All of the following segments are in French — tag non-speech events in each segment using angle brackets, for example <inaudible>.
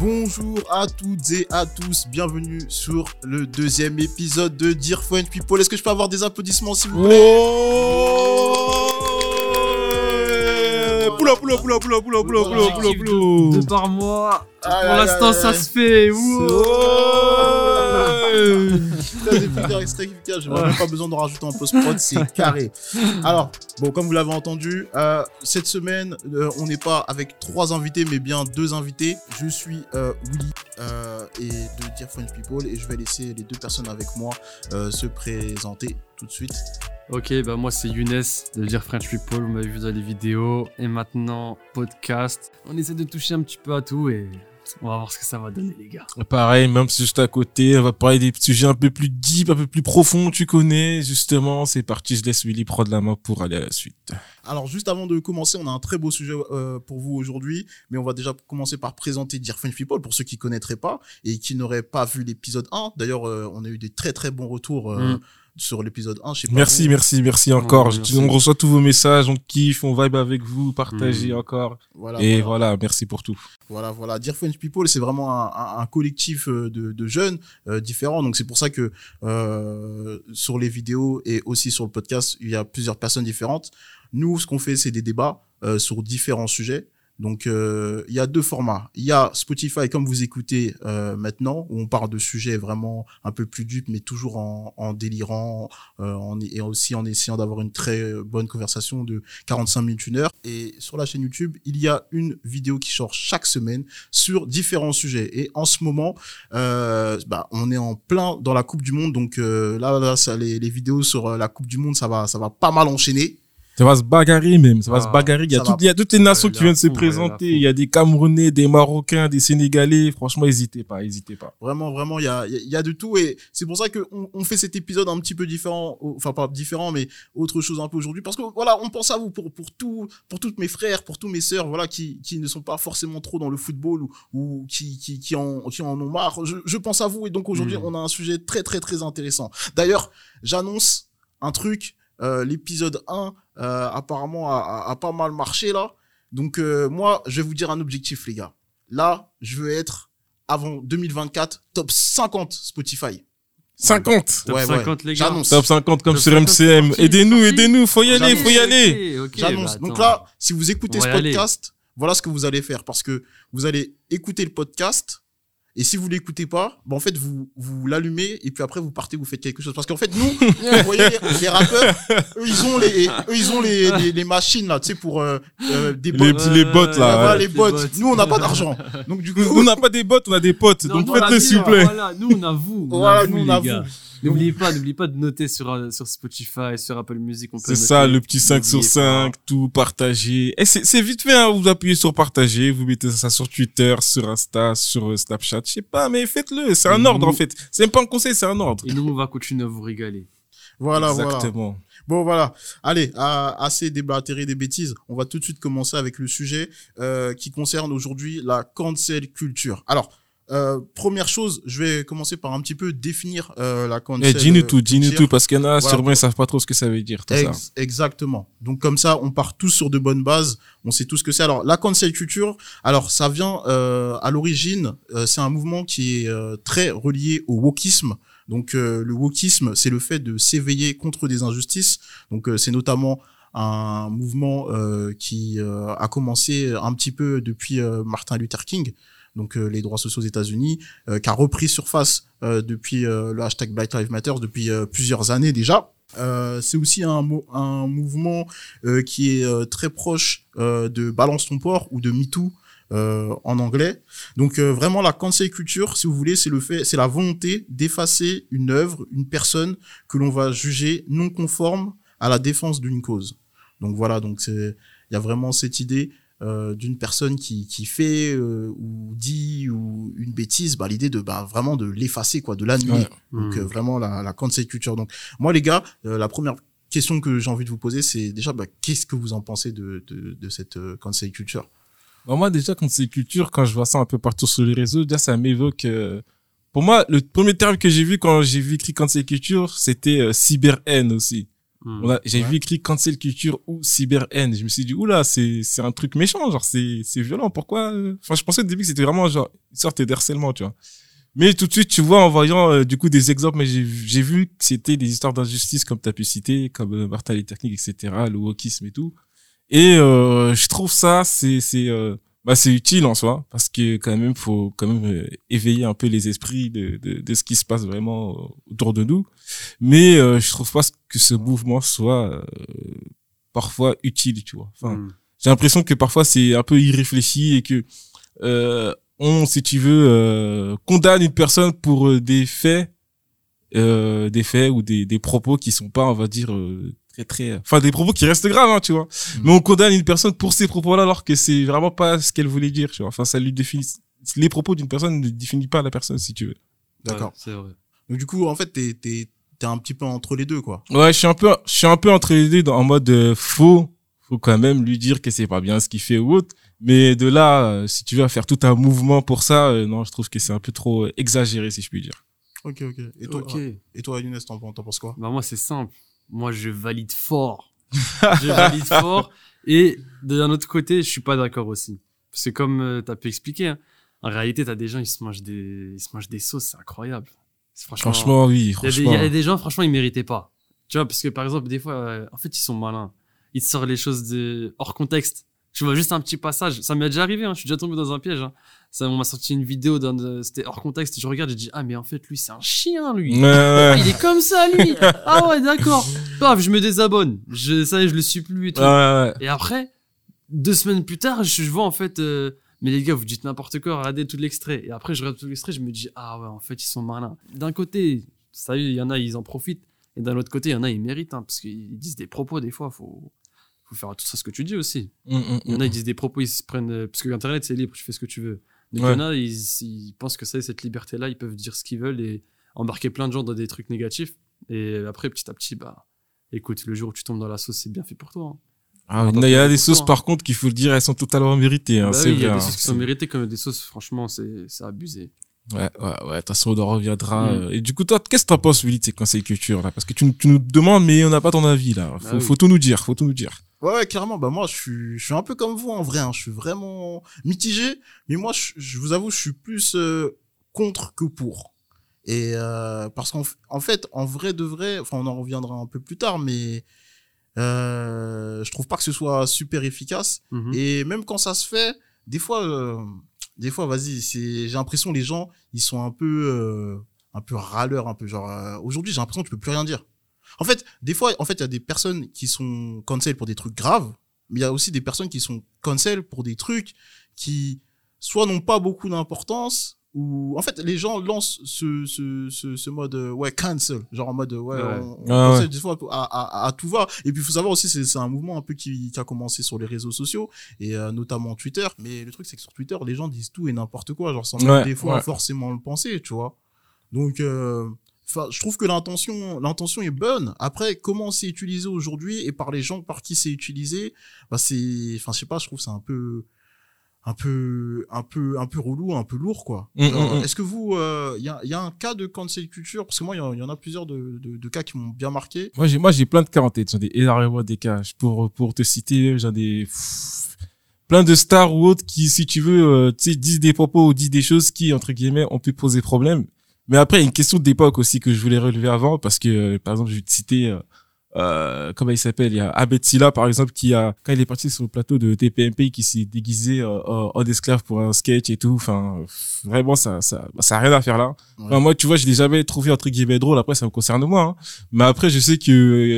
Bonjour à toutes et à tous, bienvenue sur le deuxième épisode de Dear French People. Est-ce que je peux avoir des applaudissements s'il vous plaît? Poula, poula, poula, poula, poula, poula, poula, poula, poula. Deux par mois. Pour l'instant, ça se fait. J'ai même pas besoin de rajouter en post-prod, c'est <laughs> carré. Alors, bon, comme vous l'avez entendu, euh, cette semaine, euh, on n'est pas avec trois invités, mais bien deux invités. Je suis euh, Willy euh, et de Dear French People et je vais laisser les deux personnes avec moi euh, se présenter tout de suite. Ok, bah moi c'est Younes de dire French People, vous m'avez vu dans les vidéos et maintenant podcast. On essaie de toucher un petit peu à tout et on va voir ce que ça va donner les gars. Pareil, même si juste à côté, on va parler des sujets un peu plus deep, un peu plus profonds, tu connais, justement. C'est parti, je laisse Willy prendre la main pour aller à la suite. Alors, juste avant de commencer, on a un très beau sujet euh, pour vous aujourd'hui, mais on va déjà commencer par présenter Dear French People pour ceux qui connaîtraient pas et qui n'auraient pas vu l'épisode 1. D'ailleurs, euh, on a eu des très très bons retours euh, Mm. Sur l'épisode 1. Je sais pas Merci, merci, merci encore. Ouais, merci. On reçoit tous vos messages, on kiffe, on vibe avec vous, partagez Mm. encore. Voilà, Et voilà. voilà, merci pour tout. Voilà, voilà. Dear French People, c'est vraiment un, un- un collectif euh, de, de jeunes euh, différents. Donc c'est pour ça que euh, sur les vidéos et aussi sur le podcast, il y a plusieurs personnes différentes. Nous, ce qu'on fait, c'est des débats euh, sur différents sujets. Donc euh, il y a deux formats. Il y a Spotify, comme vous écoutez euh, maintenant, où on parle de sujets vraiment un peu plus dupes, mais toujours en, délirant, euh, et aussi en essayant d'avoir une très bonne conversation de 45 minutes, une heure. Et sur la chaîne YouTube, il y a une vidéo qui sort chaque semaine sur différents sujets. Et en ce moment, euh, bah, on est en plein dans la Coupe du Monde. Donc là, là ça, les, les vidéos sur la Coupe du Monde, ça va, ça va pas mal enchaîner. Ça va se bagarrer même, ça va Ah, se bagarrer. Il y a, va. il y a toutes les nations qui viennent se présenter. Il y a des Camerounais, des Marocains, des Sénégalais. Franchement, n'hésitez pas, n'hésitez pas. Vraiment, vraiment, il y a, il y a- de tout. Et c'est pour ça qu'on on fait cet épisode un petit peu différent. Enfin, pas différent, mais autre chose un peu aujourd'hui. Parce que voilà, on pense à vous pour, pour, tout, pour toutes mes frères, pour tous mes sœurs, voilà, qui, qui ne sont pas forcément trop dans le football ou, ou qui, qui, qui, en, qui en ont marre. Je, je pense à vous. Et donc aujourd'hui, Mm. on a un sujet très, très, très intéressant. D'ailleurs, j'annonce un truc. Euh, L'épisode 1, euh, apparemment, a, a- a pas mal marché là. Donc, euh, moi, je vais vous dire un objectif, les gars. Là, je veux être, avant 2024, top 50 Spotify. 50! Ouais, Top ouais. 50 les gars. J'annonce. Top 50 comme Top sur 50, MCM. Aidez-nous, aidez-nous, faut y aller, J'annonce. faut y aller. Ok, J'annonce. bah, Donc là, si vous écoutez On ce aller. podcast, voilà ce que vous allez faire. Parce que vous allez écouter le podcast. Et si vous l'écoutez pas, bah en fait, vous, vous l'allumez et puis après, vous partez, vous faites quelque chose. Parce qu'en fait, nous, <laughs> vous voyez, les, les rappeurs, eux, ils ont les, eux, ils ont les, les, les machines, là, tu sais, pour euh, euh, des Les, bots. les bots, Ouais, là. ouais. les les bots. bots. Nous, on n'a pas d'argent. Donc, du coup, Nous, on n'a pas des bots, on a des potes. Non, donc faites-le, s'il vous plaît. Voilà, nous on a vous. on a Voilà, vous, nous, on a les gars. vous. N'oubliez pas, n'oubliez pas de noter sur, euh, sur Spotify, sur Apple Music. C'est ça, le petit 5 sur N'oubliez pas. 5, tout partagé. Et c'est vite fait, hein, vous appuyez sur partager, vous mettez ça sur Twitter, sur Insta, sur euh, Snapchat, je sais pas, mais faites-le, c'est un Et ordre nous- en fait. C'est même pas un conseil, c'est un ordre. Et nous, on va continuer à vous régaler. voilà, voilà. Exactement. Bon, voilà. Allez, à- assez déblatéré des bêtises. On va tout de suite commencer avec le sujet euh, qui concerne aujourd'hui la cancel culture. Alors, euh, première chose, je vais commencer par un petit peu définir euh, la Eh, cancel dis-nous tout, dis-nous tout, parce qu'il y en a, Voilà. sûrement, ils savent pas trop ce que ça veut dire, tout ça. Ex- exactement. Donc comme ça, on part tous sur de bonnes bases. On sait tout ce que c'est. Alors la cancel culture, alors ça vient euh, à l'origine, euh, c'est un mouvement qui est euh, très relié au wokisme. Donc euh, le wokisme, c'est le fait de s'éveiller contre des injustices. Donc euh, c'est notamment un mouvement euh, qui euh, a commencé un petit peu depuis euh, Martin Luther King, donc euh, les droits sociaux aux États-Unis, euh, qui a repris surface euh, depuis le hashtag Black Lives Matter depuis plusieurs années déjà. C'est aussi un, mo- un mouvement qui est très proche de Balance ton port ou de MeToo en anglais. Donc vraiment la cancel culture, si vous voulez, c'est le fait, c'est la volonté d'effacer une œuvre, une personne que l'on va juger non conforme à la défense d'une cause. Donc voilà, donc il y a vraiment cette idée euh, d'une personne qui, qui fait euh, ou dit ou une bêtise, bah, l'idée de bah, vraiment de l'effacer, quoi, de l'annuler. Ouais. Donc Hmm. euh, vraiment la, la cancel culture. Donc moi les gars, euh, la première question que j'ai envie de vous poser, c'est déjà bah, qu'est-ce que vous en pensez de, de, de cette euh, cancel culture Bah, moi, déjà, quand c'est culture, quand je vois ça un peu partout sur les réseaux, déjà, ça m'évoque. euh, Pour moi, le premier terme que j'ai vu quand j'ai vu écrit cancel culture, c'était euh, cyber-haine aussi. A- J'ai Ouais. vu écrit cancel culture ou cyber haine. Je me suis dit, oula, c'est, c'est un truc méchant, genre, c'est, c'est violent. Pourquoi? euh Enfin, je pensais au début que c'était vraiment, genre, une sorte d'harcèlement, tu vois. Mais tout de suite, tu vois, en voyant, euh, du coup, des exemples, mais j'ai, j'ai vu que c'était des histoires d'injustice, comme tu as pu citer, comme euh, Martin les techniques, etc., le wokisme et tout. Et, euh, je trouve ça, c'est, c'est, euh, bah, c'est utile en soi, parce que quand même, faut quand même euh, éveiller un peu les esprits de, de, de ce qui se passe vraiment euh, autour de nous. Mais euh, je trouve pas que ce mouvement soit euh, parfois utile, tu vois. Enfin, Hmm. j'ai l'impression que parfois c'est un peu irréfléchi et que euh, on, si tu veux, euh, condamne une personne pour des faits, euh, des faits ou des, des propos qui sont pas, on va dire, euh, très très, enfin des propos qui restent graves, hein, tu vois. Mais on condamne une personne pour ces propos-là alors que c'est vraiment pas ce qu'elle voulait dire, tu vois. Enfin, ça lui définit. Les propos d'une personne ne définissent pas la personne, si tu veux. D'accord. Ouais, c'est vrai. Donc du coup, en fait, t'es t'es t'es un petit peu entre les deux, quoi. Ouais, je suis un peu, je suis un peu entre les deux dans, en mode euh, faux. Faut quand même lui dire que c'est pas bien ce qu'il fait ou autre. Mais de là, euh, si tu veux faire tout un mouvement pour ça, euh, non, je trouve que c'est un peu trop exagéré, si je puis dire. Ok, ok. Et toi, Ok. et toi, Younes, t'en t'en penses quoi? Bah moi c'est simple. Moi je valide fort. <laughs> je valide fort. Et d'un autre côté, je suis pas d'accord aussi. Parce que comme euh, t'as pu expliquer, hein, en réalité t'as des gens ils se mangent des ils se mangent des sauces, c'est incroyable. Franchement, Franchement, oui, il y, a des, il franchement. y a des gens franchement ils méritaient pas. Tu vois parce que par exemple des fois euh, en fait ils sont malins. Ils te sortent les choses de hors contexte. Tu vois juste un petit passage. Ça m'est déjà arrivé. Hein. Je suis déjà tombé dans un piège. Hein. Ça on m'a sorti une vidéo d'un de- c'était hors contexte. Je regarde j'ai dit ah mais en fait lui c'est un chien lui. Ouais, ouais. <laughs> il est comme ça, lui. Ah ouais, d'accord. Paf, je me désabonne. Je, ça y est, je le suis plus et tout. Ouais, ouais. Et après, deux semaines plus tard, je, je vois en fait, euh, mais les gars, vous dites n'importe quoi, regardez tout l'extrait. Et après, je regarde tout l'extrait, je me dis, ah ouais, en fait, ils sont malins. D'un côté, ça y est, il y en a, ils en profitent. Et d'un autre côté, il y en a, ils méritent, hein, parce qu'ils disent des propos, des fois, faut, faut faire tout ça ce que tu dis aussi. Mm, mm, Il y en a, mm. ils disent des propos, ils se prennent, euh, parce que Internet, c'est libre, tu fais ce que tu veux. Donc, Ouais. il y en a, ils, ils pensent que ça cette liberté-là, ils peuvent dire ce qu'ils veulent et embarquer plein de gens dans des trucs négatifs. Et après, petit à petit, bah, écoute, le jour où tu tombes dans la sauce, c'est bien fait pour toi. hein. Ah, il y a- des sauces, hein. par contre, qu'il faut le dire, elles sont totalement méritées, hein, Bah oui, il y a des hein, sauces qui sont méritées comme des sauces, franchement, c'est c'est abusé. Ouais, ouais, ouais. De toute façon, on en reviendra. Mm. euh, Et du coup, toi, qu'est-ce que t'en penses, Willy, de ces conseils culture, là? Parce que tu, nous- tu nous demandes, mais on n'a pas ton avis, là. Faut, Bah oui. faut tout nous dire, faut tout nous dire. Ouais, ouais, clairement. Bah moi, je suis, je suis un peu comme vous en vrai. Hein. Je suis vraiment mitigé, mais moi, je, je vous avoue, je suis plus euh, contre que pour. Et euh, parce qu'en en fait, en vrai de vrai, enfin, on en reviendra un peu plus tard, mais euh, je trouve pas que ce soit super efficace. Mhm. Et même quand ça se fait, des fois, euh, des fois, vas-y, c'est, j'ai l'impression les gens, ils sont un peu, euh, un peu râleurs, un peu genre. euh, Aujourd'hui, j'ai l'impression que tu peux plus rien dire. En fait, des fois, en fait, il y a des personnes qui sont cancel pour des trucs graves, mais il y a aussi des personnes qui sont cancel pour des trucs qui soit n'ont pas beaucoup d'importance ou en fait les gens lancent ce ce ce, ce mode euh, ouais cancel genre en mode ouais, Ouais. on, on Ah cancel ouais. des fois à, à, à tout va et puis il faut savoir aussi c'est c'est un mouvement un peu qui, qui a commencé sur les réseaux sociaux et euh, notamment Twitter mais le truc c'est que sur Twitter les gens disent tout et n'importe quoi genre sans même Ouais, des fois ouais. forcément le penser tu vois donc euh, Enfin, je trouve que l'intention, l'intention est bonne. Après, comment c'est utilisé aujourd'hui et par les gens par qui c'est utilisé, bah c'est, enfin, je sais pas, je trouve que c'est un peu, un peu, un peu, un peu relou, un peu lourd, quoi. Mm, mm, mm. Est-ce que vous, il y, a, y a un cas de cancel culture? Parce que moi, il y, en- y en a plusieurs de, de, de cas qui m'ont bien marqué. Moi, j'ai, moi, j'ai plein de cas en tête. J'en ai énormément des cas. Pour, pour te citer, j'en ai pff, plein de stars ou autres qui, si tu veux, euh, disent des propos ou disent des choses qui, entre guillemets, ont pu poser problème. Mais après, il y a une question d'époque aussi que je voulais relever avant parce que, euh, par exemple, je vais te citer, euh, euh, comment il s'appelle? Il y a Abed Silla, par exemple, qui a, quand il est parti sur le plateau de TPMP, qui s'est déguisé euh, en esclave pour un sketch et tout. Enfin, vraiment, ça, ça, ça a rien à faire là. Ouais. Enfin, moi, tu vois, je l'ai jamais trouvé entre guillemets drôle. Après, ça me concerne moi. hein. Mais après, je sais que,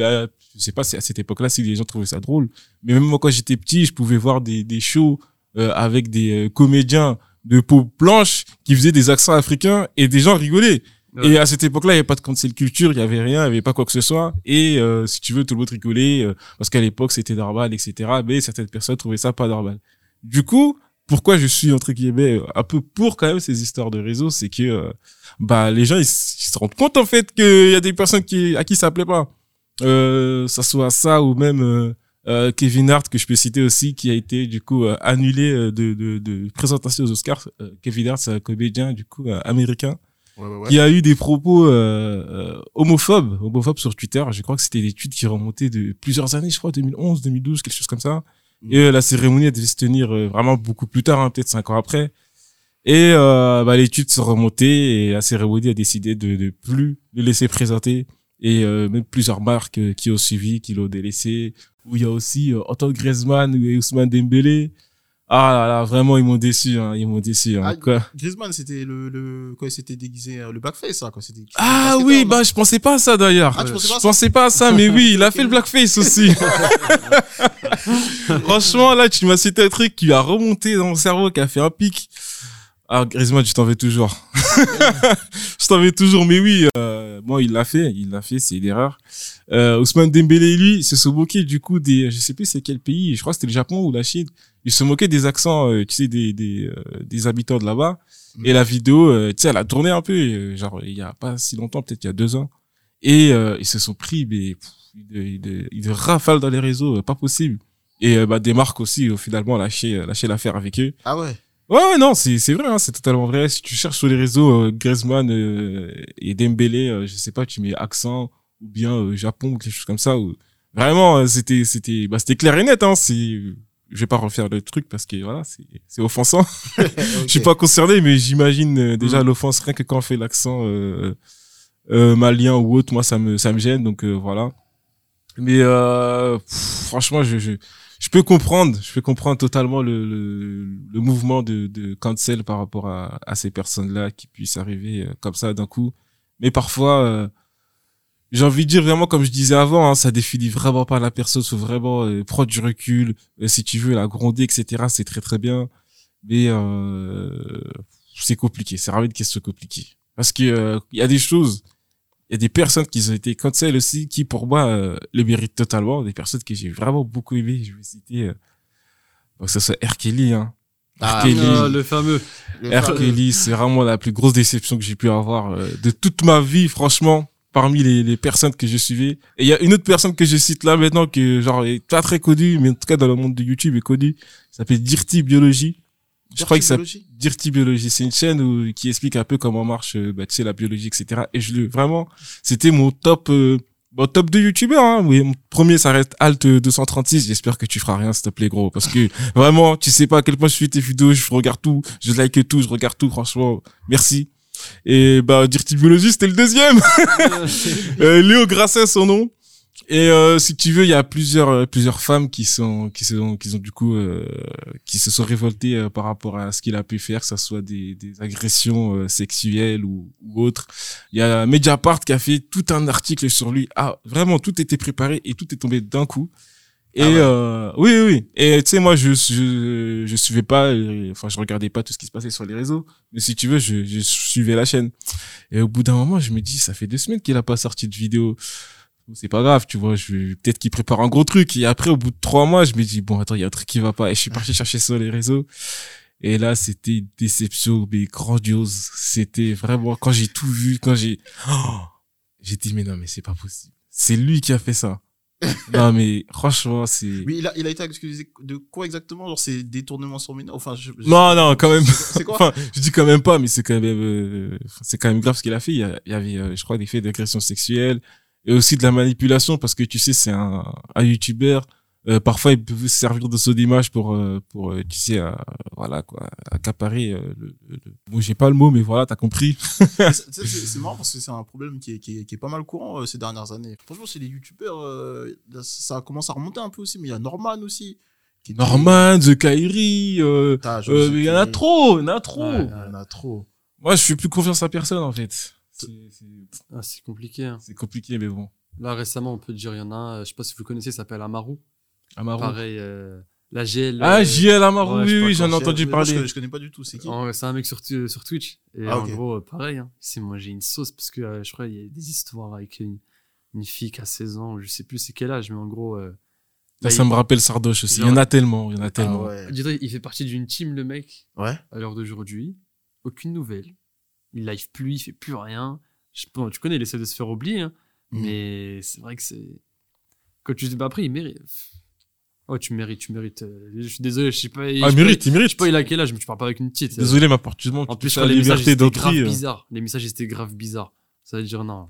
euh, je sais pas si à cette époque-là, si les gens trouvaient ça drôle. Mais même moi, quand j'étais petit, je pouvais voir des, des shows euh, avec des comédiens de peau blanche qui faisaient des accents africains et des gens rigolaient. Ouais. Et à cette époque-là, il n'y avait pas de cancel culture, il y avait rien, il n'y avait pas quoi que ce soit. Et euh, si tu veux, tout le monde rigolait euh, parce qu'à l'époque, c'était normal, etc. Mais certaines personnes trouvaient ça pas normal. Du coup, pourquoi je suis entre guillemets un peu pour quand même ces histoires de réseau, c'est que euh, bah les gens ils se rendent compte en fait qu'il y a des personnes qui à qui ça plaît pas. Euh, ça soit ça ou même euh, Kevin Hart que je peux citer aussi qui a été du coup euh, annulé euh, de, de, de présentation aux Oscars. Euh, Kevin Hart c'est un comédien du coup américain Ouais, ouais, ouais. qui a eu des propos homophobes, homophobes sur Twitter. Je crois que c'était des tweets qui remontaient de plusieurs années, je crois 2011, 2012, quelque chose comme ça. Mm. Et la cérémonie elle devait se tenir vraiment beaucoup plus tard, hein, peut-être cinq ans après. Et euh, bah, les tweets sont remontés et la cérémonie a décidé de, de plus le laisser présenter. Et euh, même plusieurs marques qui ont suivi, qui l'ont délaissé. Où il y a aussi euh, Antoine Griezmann et Ousmane Dembélé. Ah là là, vraiment ils m'ont déçu, hein, ils m'ont déçu. Hein, Ah, quoi. Griezmann, c'était le, le, quand il s'était déguisé, euh, le backface, ça, quoi. C'était, Ah oui, bah je pensais pas à ça d'ailleurs. Ah, pensais pas je ça? Pensais pas à ça, mais oui, il a fait le blackface aussi. <laughs> Franchement, là, tu m'as cité un truc qui a remonté dans mon cerveau, qui a fait un pic. Ah, Griezmann, je t'en vais toujours. <laughs> je t'en vais toujours, mais oui, euh, bon, il l'a fait, il l'a fait, c'est une erreur. Euh, Ousmane Dembélé, lui, se sont moqués du coup des, je sais plus c'est quel pays, je crois que c'était le Japon ou la Chine. Il se moquait des accents, euh, tu sais, des des, euh, des habitants de là-bas. Mm. Et la vidéo, euh, tu sais, elle a tourné un peu, euh, genre il y a pas si longtemps, peut-être il y a deux ans. Et euh, ils se sont pris, mais pff, ils rafalent dans les réseaux, euh, pas possible. Et euh, bah, des marques aussi, euh, finalement, lâché, euh, lâché l'affaire avec eux. Ah ouais. Ouais, ouais, non, c'est c'est vrai, hein, c'est totalement vrai. Si tu cherches sur les réseaux euh, Griezmann euh, et Dembélé, euh, je sais pas, tu mets accent ou bien euh, Japon ou quelque chose comme ça. Ou... Vraiment, euh, c'était c'était bah, c'était clair et net. Hein, c'est je vais pas refaire le truc parce que voilà, c'est c'est offensant. <laughs> Je suis pas concerné, mais j'imagine euh, déjà Mm. l'offense rien que quand on fait l'accent euh, euh, malien ou autre, moi ça me ça me gêne. Donc euh, voilà. Mais euh, pff, franchement, je, je je peux comprendre, je peux comprendre totalement le le, le mouvement de de cancel par rapport à à ces personnes-là qui puissent arriver euh, comme ça d'un coup. Mais parfois. euh, j'ai envie de dire vraiment comme je disais avant, hein, ça définit vraiment pas la personne, faut vraiment euh, prendre du recul, euh, si tu veux la gronder, etc. C'est très très bien, mais euh, c'est compliqué, c'est vraiment une question compliquée parce que euh, il y a des choses, y a des personnes qui ont été cancel aussi qui pour moi euh, le méritent totalement, des personnes que j'ai vraiment beaucoup aimé, je vais citer, euh, que ce soit R. Kelly, hein. Ah. Kelly. Le fameux. le R. Kelly, c'est vraiment la plus grosse déception que j'ai pu avoir euh, de toute ma vie, franchement, parmi les, les personnes que je suivais. Et il y a une autre personne que je cite là maintenant que genre est pas très connue, mais en tout cas dans le monde de YouTube est connue. Ça s'appelle Dirty Biology. Je crois que ça Biologie Dirty Biology, c'est une chaîne où, qui explique un peu comment marche, euh, bah, tu sais, la biologie, etc. Et je le, vraiment, c'était mon top, euh, bon, top de youtubeurs, hein. Oui, mon premier, ça reste Alt 236. J'espère que tu feras rien, s'il te plaît, gros. Parce que, <laughs> vraiment, tu sais pas à quel point je suis tes vidéos, je regarde tout, je like tout, je regarde tout, franchement. Merci. Et, bah, Dirty Biology, c'était le deuxième. <laughs> <laughs> Euh, Léo Grasset, son nom. Et euh, si tu veux, il y a plusieurs euh, plusieurs femmes qui sont qui sont qui ont du coup euh, qui se sont révoltées euh, par rapport à ce qu'il a pu faire, que ça soit des des agressions euh, sexuelles ou ou autres. Il y a Mediapart qui a fait tout un article sur lui. Ah, vraiment tout était préparé et tout est tombé d'un coup. Et Ah ouais. euh, oui oui. Et tu sais moi je je je suivais pas enfin je regardais pas tout ce qui se passait sur les réseaux, mais si tu veux je je suivais la chaîne. Et au bout d'un moment, je me dis, ça fait deux semaines qu'il a pas sorti de vidéo. C'est pas grave, tu vois, je vais- peut-être qu'il prépare un gros truc. Et après, au bout de trois mois, je me dis, bon, attends, il y a un truc qui va pas. Et je suis parti <laughs> chercher sur les réseaux. Et là, c'était une déception, mais grandiose. C'était vraiment, quand j'ai tout vu, quand j'ai, oh, j'ai dit, mais non, mais c'est pas possible. C'est lui qui a fait ça. <laughs> non, mais franchement, c'est... Mais il a, il a été accusé de quoi exactement? Genre, c'est détournement sur mineur? Enfin, je, je- Non, non, quand même. C'est quoi? Enfin, je dis quand même pas, mais c'est quand même, euh, c'est quand même grave ce qu'il a fait. Il y, a- il y avait, euh, je crois, des faits d'agression sexuelle et aussi de la manipulation parce que tu sais, c'est un, un youtubeur. Euh, parfois, il peut se servir de son image pour, euh, pour, euh, tu sais, euh, voilà quoi, accaparer. Le, le, Bon, j'ai pas le mot, mais voilà, t'as compris. <laughs> C'est- c'est c'est marrant parce que c'est un problème qui est, qui est, qui est pas mal courant ces dernières années. Franchement, chez les youtubeurs, ça commence à remonter un peu aussi, mais il y a Norman aussi. qui Norman, The mais il y en a trop, il y en a trop. Ouais. Il y en a trop. Moi, je fais plus confiance à personne en fait. C'est- C'est Ah, c'est compliqué. hein. c'est compliqué, mais bon. Là, récemment, on peut dire, il y en a un, euh, je sais pas si vous le connaissez, il s'appelle Amaru. Amaru. Pareil, euh, la GL. Ah, euh, JL Amaru, ouais, je oui, pas oui, j'en ai entendu moi, Je, parler. connais- je connais pas du tout, c'est qui? C'est un mec sur, sur Twitch. Et Ah, en gros, euh, pareil, hein, il s'est mangé une sauce parce que euh, je crois qu'il y a des histoires avec une, une fille qui a 16 ans, je sais plus c'est quel âge, mais en gros. euh, Ça, ça il- me rappelle Sardoche aussi. Il y en a tellement, il y en a Ah tellement. ouais. je il fait partie d'une team, le mec, Ouais. à l'heure d'aujourd'hui. Aucune nouvelle. Il live plus, il fait plus rien. Je, bon, tu connais, il essaie de se faire oublier, hein, Mhm. mais c'est vrai que c'est. Quand tu dis, bah après, il mérite. Ouais, tu mérites, tu mérites. Euh, Je suis désolé, je sais pas. je Ah, sais mérite, il Je mérite. sais pas, il a quel âge, mais tu parles pas avec une petite. Désolé, ma part, tu En tu plus, je la les messages liberté étaient grave d'autrui. euh. bizarres. Les messages étaient grave bizarres. Ça veut dire non.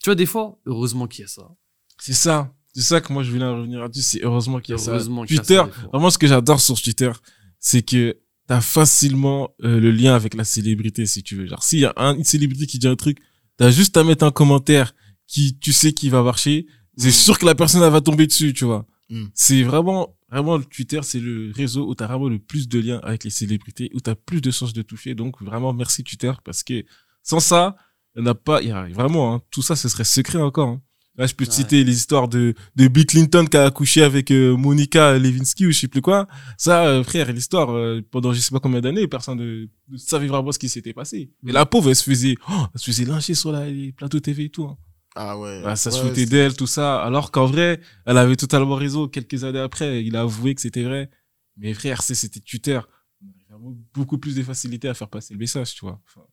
Tu vois, des fois, heureusement qu'il y a ça. C'est ça. C'est ça que moi, je voulais en revenir là-dessus. C'est heureusement qu'il y a ça. Heureusement qu'il y a Twitter, ça, fois. vraiment, ce que j'adore sur Twitter, c'est que t'as facilement euh, le lien avec la célébrité, si tu veux. Genre, s'il y a un, une célébrité qui dit un truc, t'as juste à mettre un commentaire qui, tu sais, qui va marcher. C'est Mm. sûr que la personne, elle va tomber dessus, tu vois. Mm. C'est vraiment, vraiment, le Twitter, c'est le réseau où t'as vraiment le plus de liens avec les célébrités, où t'as plus de chances de toucher. Donc, vraiment, merci Twitter, parce que sans ça, il n'y en a pas, y a vraiment, hein, tout ça, ce serait secret encore. hein. Là, je peux te Ouais. citer les histoires de, de Bill Clinton qui a accouché avec euh, Monica Lewinsky ou je sais plus quoi. Ça, euh, frère, l'histoire, euh, pendant je sais pas combien d'années, personne ne, ne savait vraiment ce qui s'était passé. Mm. la pauvre, elle se faisait, oh, elle se faisait lyncher sur la, les plateaux TV et tout. hein. Ah ouais. Bah, ça se foutait d'elle, tout ça. Alors qu'en vrai, elle avait totalement raison. Quelques années après, il a avoué que c'était vrai. Mais frère, c'était Twitter. On avait vraiment beaucoup plus de facilité à faire passer le message, tu vois. Enfin,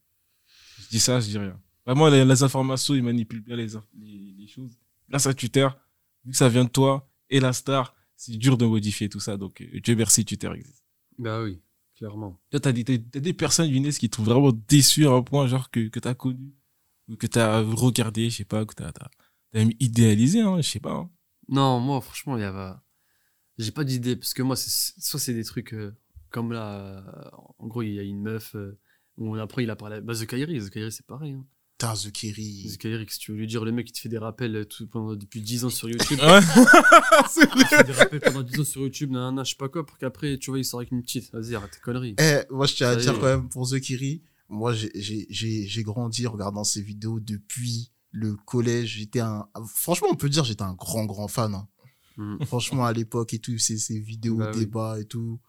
je dis ça, je dis rien. Vraiment, les, les informations, ils manipulent bien les, inf- les, les choses. Grâce à Twitter, vu que ça vient de toi et la star, c'est dur de modifier tout ça. Donc, euh, Dieu merci, Twitter existe. Bah oui, clairement. Toi, t'as des, t'as- des personnes, Younes, qui te trouvent vraiment déçu à un point, genre, que, que t'as connu. Ou que t'as regardé, je sais pas, que t'as, t'as, t'as même idéalisé, hein, je sais pas. hein. Non, moi, franchement, il y a. J'ai pas d'idée, parce que moi, c'est- soit c'est des trucs euh, comme là. euh, en gros, il y a une meuf. euh, où après, il a parlé. Bah, The Kairi, The Kairi, c'est pareil. Hein. Putain, The Kerry. The Kairi, qu'est-ce que tu veux lui dire Le mec, il te fait des rappels euh, tout, pendant, depuis 10 ans sur YouTube. <laughs> Ouais. <laughs> c'est Il fait des rappels pendant 10 ans sur YouTube, nanana, je sais pas quoi, pour qu'après, tu vois, il sort avec une petite. Vas-y, arrête tes conneries. Eh, moi, je tiens à dire quand même pour The Kiri, moi, j'ai- j'ai j'ai- j'ai grandi en regardant ses vidéos depuis le collège. J'étais un, franchement, on peut dire, j'étais un grand, grand fan. hein. Mhm. Franchement, à l'époque et tout, ces, ces vidéos, Bah oui. débats et tout.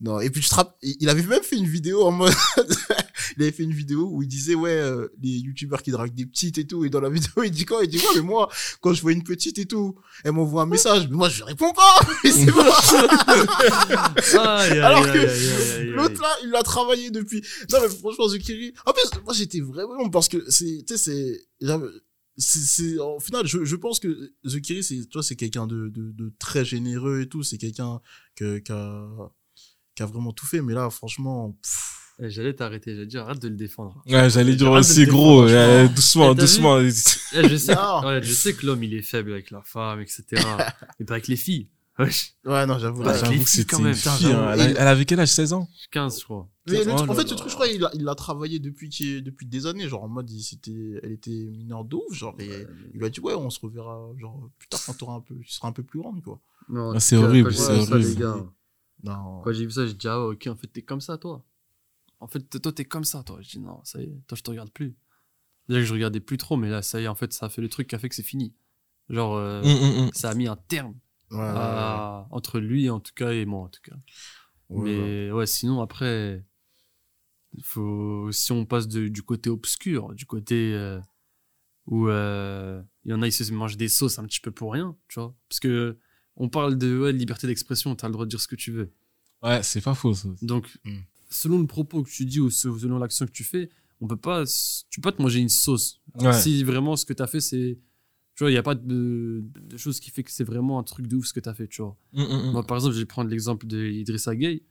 Non, et puis, je te il avait même fait une vidéo en mode, <laughs> il avait fait une vidéo où il disait, ouais, euh, les youtubeurs qui draguent des petites et tout. Et dans la <laughs> vidéo, il dit quoi? Il dit, ouais, mais moi, quand je vois une petite et tout, elle m'envoie un message, mais moi, je réponds pas! <laughs> Mais c'est aïe, Alors que. L'autre là, il l'a travaillé depuis. Non mais franchement, Zukiri. En plus, moi j'étais vraiment parce que c'est, tu sais, c'est, c'est, c'est, au final, je, je pense que Zukiri, c'est, toi, c'est quelqu'un de, de, de très généreux et tout. C'est quelqu'un que, qui a, qui a vraiment tout fait. Mais là, franchement, pff, J'allais t'arrêter, j'allais dire arrête de le défendre. Ouais, j'allais dire aussi gros, euh, doucement, Eh, doucement. Eh, je, sais, ouais, je sais que l'homme il est faible avec la femme, etc. <laughs> Mais pas avec les filles. Ouais, non, j'avoue. Avec J'avoue les que filles, c'était une fille, hein. Elle, a- Et- elle avait quel âge 16 ans? 15, je crois. Mais le Oh en fait, ce truc, je crois, il a, il a travaillé depuis, depuis des années. Genre, en mode, il, c'était, elle était mineure de ouf. Genre, et il lui a dit, ouais, on se reverra, genre, plus tard quand t'auras un peu, tu seras un peu plus grande, quoi. Non, Ah, c'est horrible, c'est ça, horrible. les gars, Non. Quand j'ai vu ça, j'ai dit, ah ok, en fait, t'es comme ça, toi. En fait, toi, t'es comme ça, toi. Je dis, non, ça y est, toi, je te regarde plus. Déjà que je regardais plus trop, mais là, ça y est, en fait, ça a fait le truc qui a fait que c'est fini. Genre, euh, Hum, hum, hum. ça a mis un terme Ouais, ouais, ouais. à- entre lui, en tout cas, et moi, en tout cas. Mais ouais, sinon, après, faut, si on passe de- du côté obscur, du côté euh, où euh, il y en a, ils se mangent des sauces un petit peu pour rien, tu vois. Parce que on parle de liberté d'expression, t'as le droit de dire ce que tu veux. Ouais, c'est pas faux, ça. Donc, Mm. Selon le propos que tu dis ou se- selon l'action que tu fais, on peut pas, tu peux pas te manger une sauce. Ouais. Si vraiment ce que tu as fait, c'est. Tu vois, il n'y a pas de, de chose qui fait que c'est vraiment un truc de ouf ce que tu as fait, tu vois. Hum, hum, hum. Moi, par exemple, je vais prendre l'exemple de Idrissa Gueye.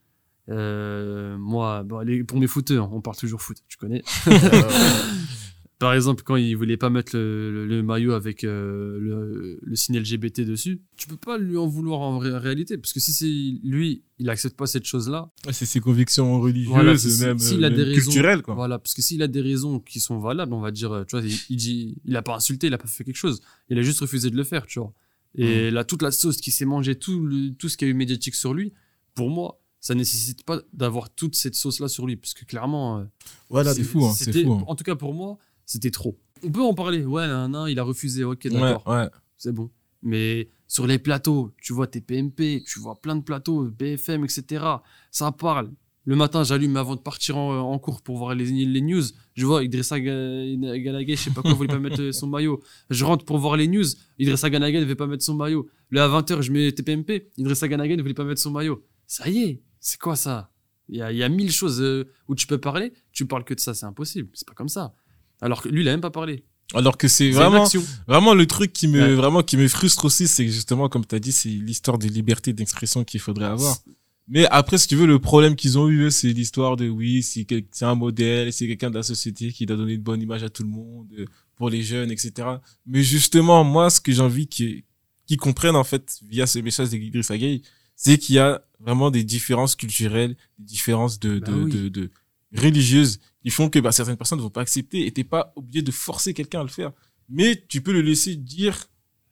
Euh, moi, bon, les- pour mes footeurs, on parle toujours foot, tu connais. <laughs> <laughs> Par exemple, quand il voulait pas mettre le, le- le maillot avec euh, le, le signe LGBT dessus, tu peux pas lui en vouloir en ré- réalité, parce que si c'est lui, il accepte pas cette chose-là, c'est ses convictions religieuses, Voilà, c'est- même, s'il a même des raisons- culturelles, quoi. Voilà, parce que s'il a des raisons qui sont valables, on va dire, euh, tu vois, il, il dit, il a pas insulté, il a pas fait quelque chose, il a juste refusé de le faire, tu vois. Et là, toute la sauce qui s'est mangée, tout, tout ce qui a eu médiatique sur lui, pour moi, ça nécessite pas d'avoir toute cette sauce-là sur lui, parce que clairement, euh, Voilà, C'est fou, hein, c'est fou. hein. En tout cas, pour moi, c'était trop. On peut en parler, ouais, nan, nan, il a refusé, ok, d'accord, ouais. c'est bon. Mais sur les plateaux, tu vois tes PMP, tu vois plein de plateaux, BFM, etc. Ça parle. Le matin, j'allume avant de partir en, en cours pour voir les, les news. Je vois Idrissa Ga- Ganagué, je sais pas quoi, voulait pas mettre son maillot. Je rentre pour voir les news. Idrissa Ganagué ne veut pas mettre son maillot. Là, à 20h, je mets TPMP. Idrissa Ganagué ne voulait pas mettre son maillot. Ça y est, c'est quoi ça? Il y y a mille choses euh, où tu peux parler. Tu parles que de ça, c'est impossible. C'est pas comme ça. Alors que lui, il a même pas parlé. Alors que c'est vraiment, vraiment le truc qui me, Ouais. vraiment qui me frustre aussi, c'est justement, comme tu as dit, c'est l'histoire de liberté d'expression qu'il faudrait avoir. Mais après, si tu veux, le problème qu'ils ont eu, c'est l'histoire de oui, c'est un modèle, c'est quelqu'un de la société qui doit donner une bonne image à tout le monde, euh, pour les jeunes, etc. Mais justement, moi, ce que j'ai envie qu'ils comprennent, en fait, via ce message d'Idriss Gueye, c'est qu'il y a vraiment des différences culturelles, des différences de, Bah de, oui. de, de religieuses qui font que bah, certaines personnes ne vont pas accepter et t'es pas obligé de forcer quelqu'un à le faire. Mais tu peux le laisser dire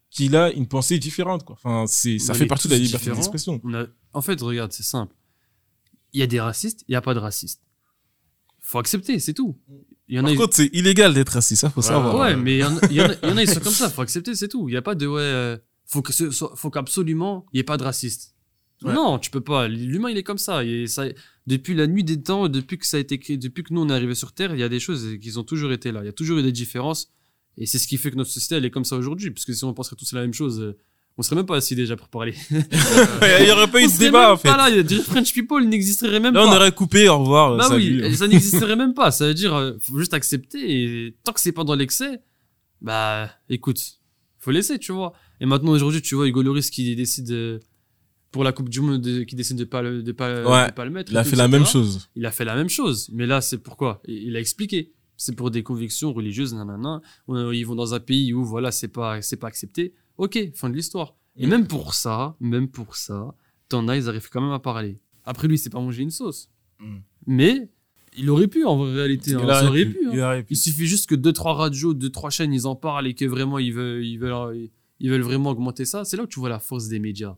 qu'il a une pensée différente, quoi. Enfin, c'est, ça fait partie de la liberté d'expression. On a- En fait, regarde, c'est simple. Il y a des racistes, il n'y a pas de racistes. Faut accepter, c'est tout. Il y en a, Par ils- contre, c'est illégal d'être raciste, ça faut savoir. Ouais, mais il y, en a- il y en a- il y en a, ils sont <laughs> comme ça, faut accepter, c'est tout. Il n'y a pas de ouais, euh, faut que ce soit- faut qu'absolument il n'y ait pas de raciste. Ouais. Non, tu peux pas. L'humain, il est comme ça. Et ça. Depuis la nuit des temps, depuis que ça a été créé, depuis que nous on est arrivé sur Terre, il y a des choses qui ont toujours été là. Il y a toujours eu des différences. Et c'est ce qui fait que notre société, elle est comme ça aujourd'hui. Parce que si on penserait tous la même chose, euh, on serait même pas assis déjà pour parler. <laughs> Il y aurait pas eu de débat, en fait. Pas là, des French people n'existerait même Là, pas. on aurait coupé, au revoir, Bah salut. oui, ça n'existerait même pas. Ça veut dire, euh, faut juste accepter et tant que c'est pas dans l'excès, bah, écoute, faut laisser, tu vois. Et maintenant, aujourd'hui, tu vois, Hugo Lloris qui décide, pour la Coupe du Monde, de- qui décide de pas le, de pas, Ouais, de pas le mettre. Il a tout, fait la même chose. Il a fait la même chose. Mais là, c'est pourquoi? Il il a expliqué. C'est pour des convictions religieuses, nanana. Ils vont dans un pays où, voilà, c'est pas, c'est pas accepté. Ok, fin de l'histoire. Et Mm. même pour ça, même pour ça, t'en as, ils arrivent quand même à parler. Après, lui, c'est pas manger une sauce. Mm. Mais, il aurait pu, en réalité. hein, Il ça aurait aurait pu, pu. hein. il aurait pu. Il suffit juste que deux, trois radios, deux, trois chaînes, ils en parlent et que vraiment, ils veulent, ils veulent, ils veulent vraiment augmenter ça. C'est là où tu vois la force des médias.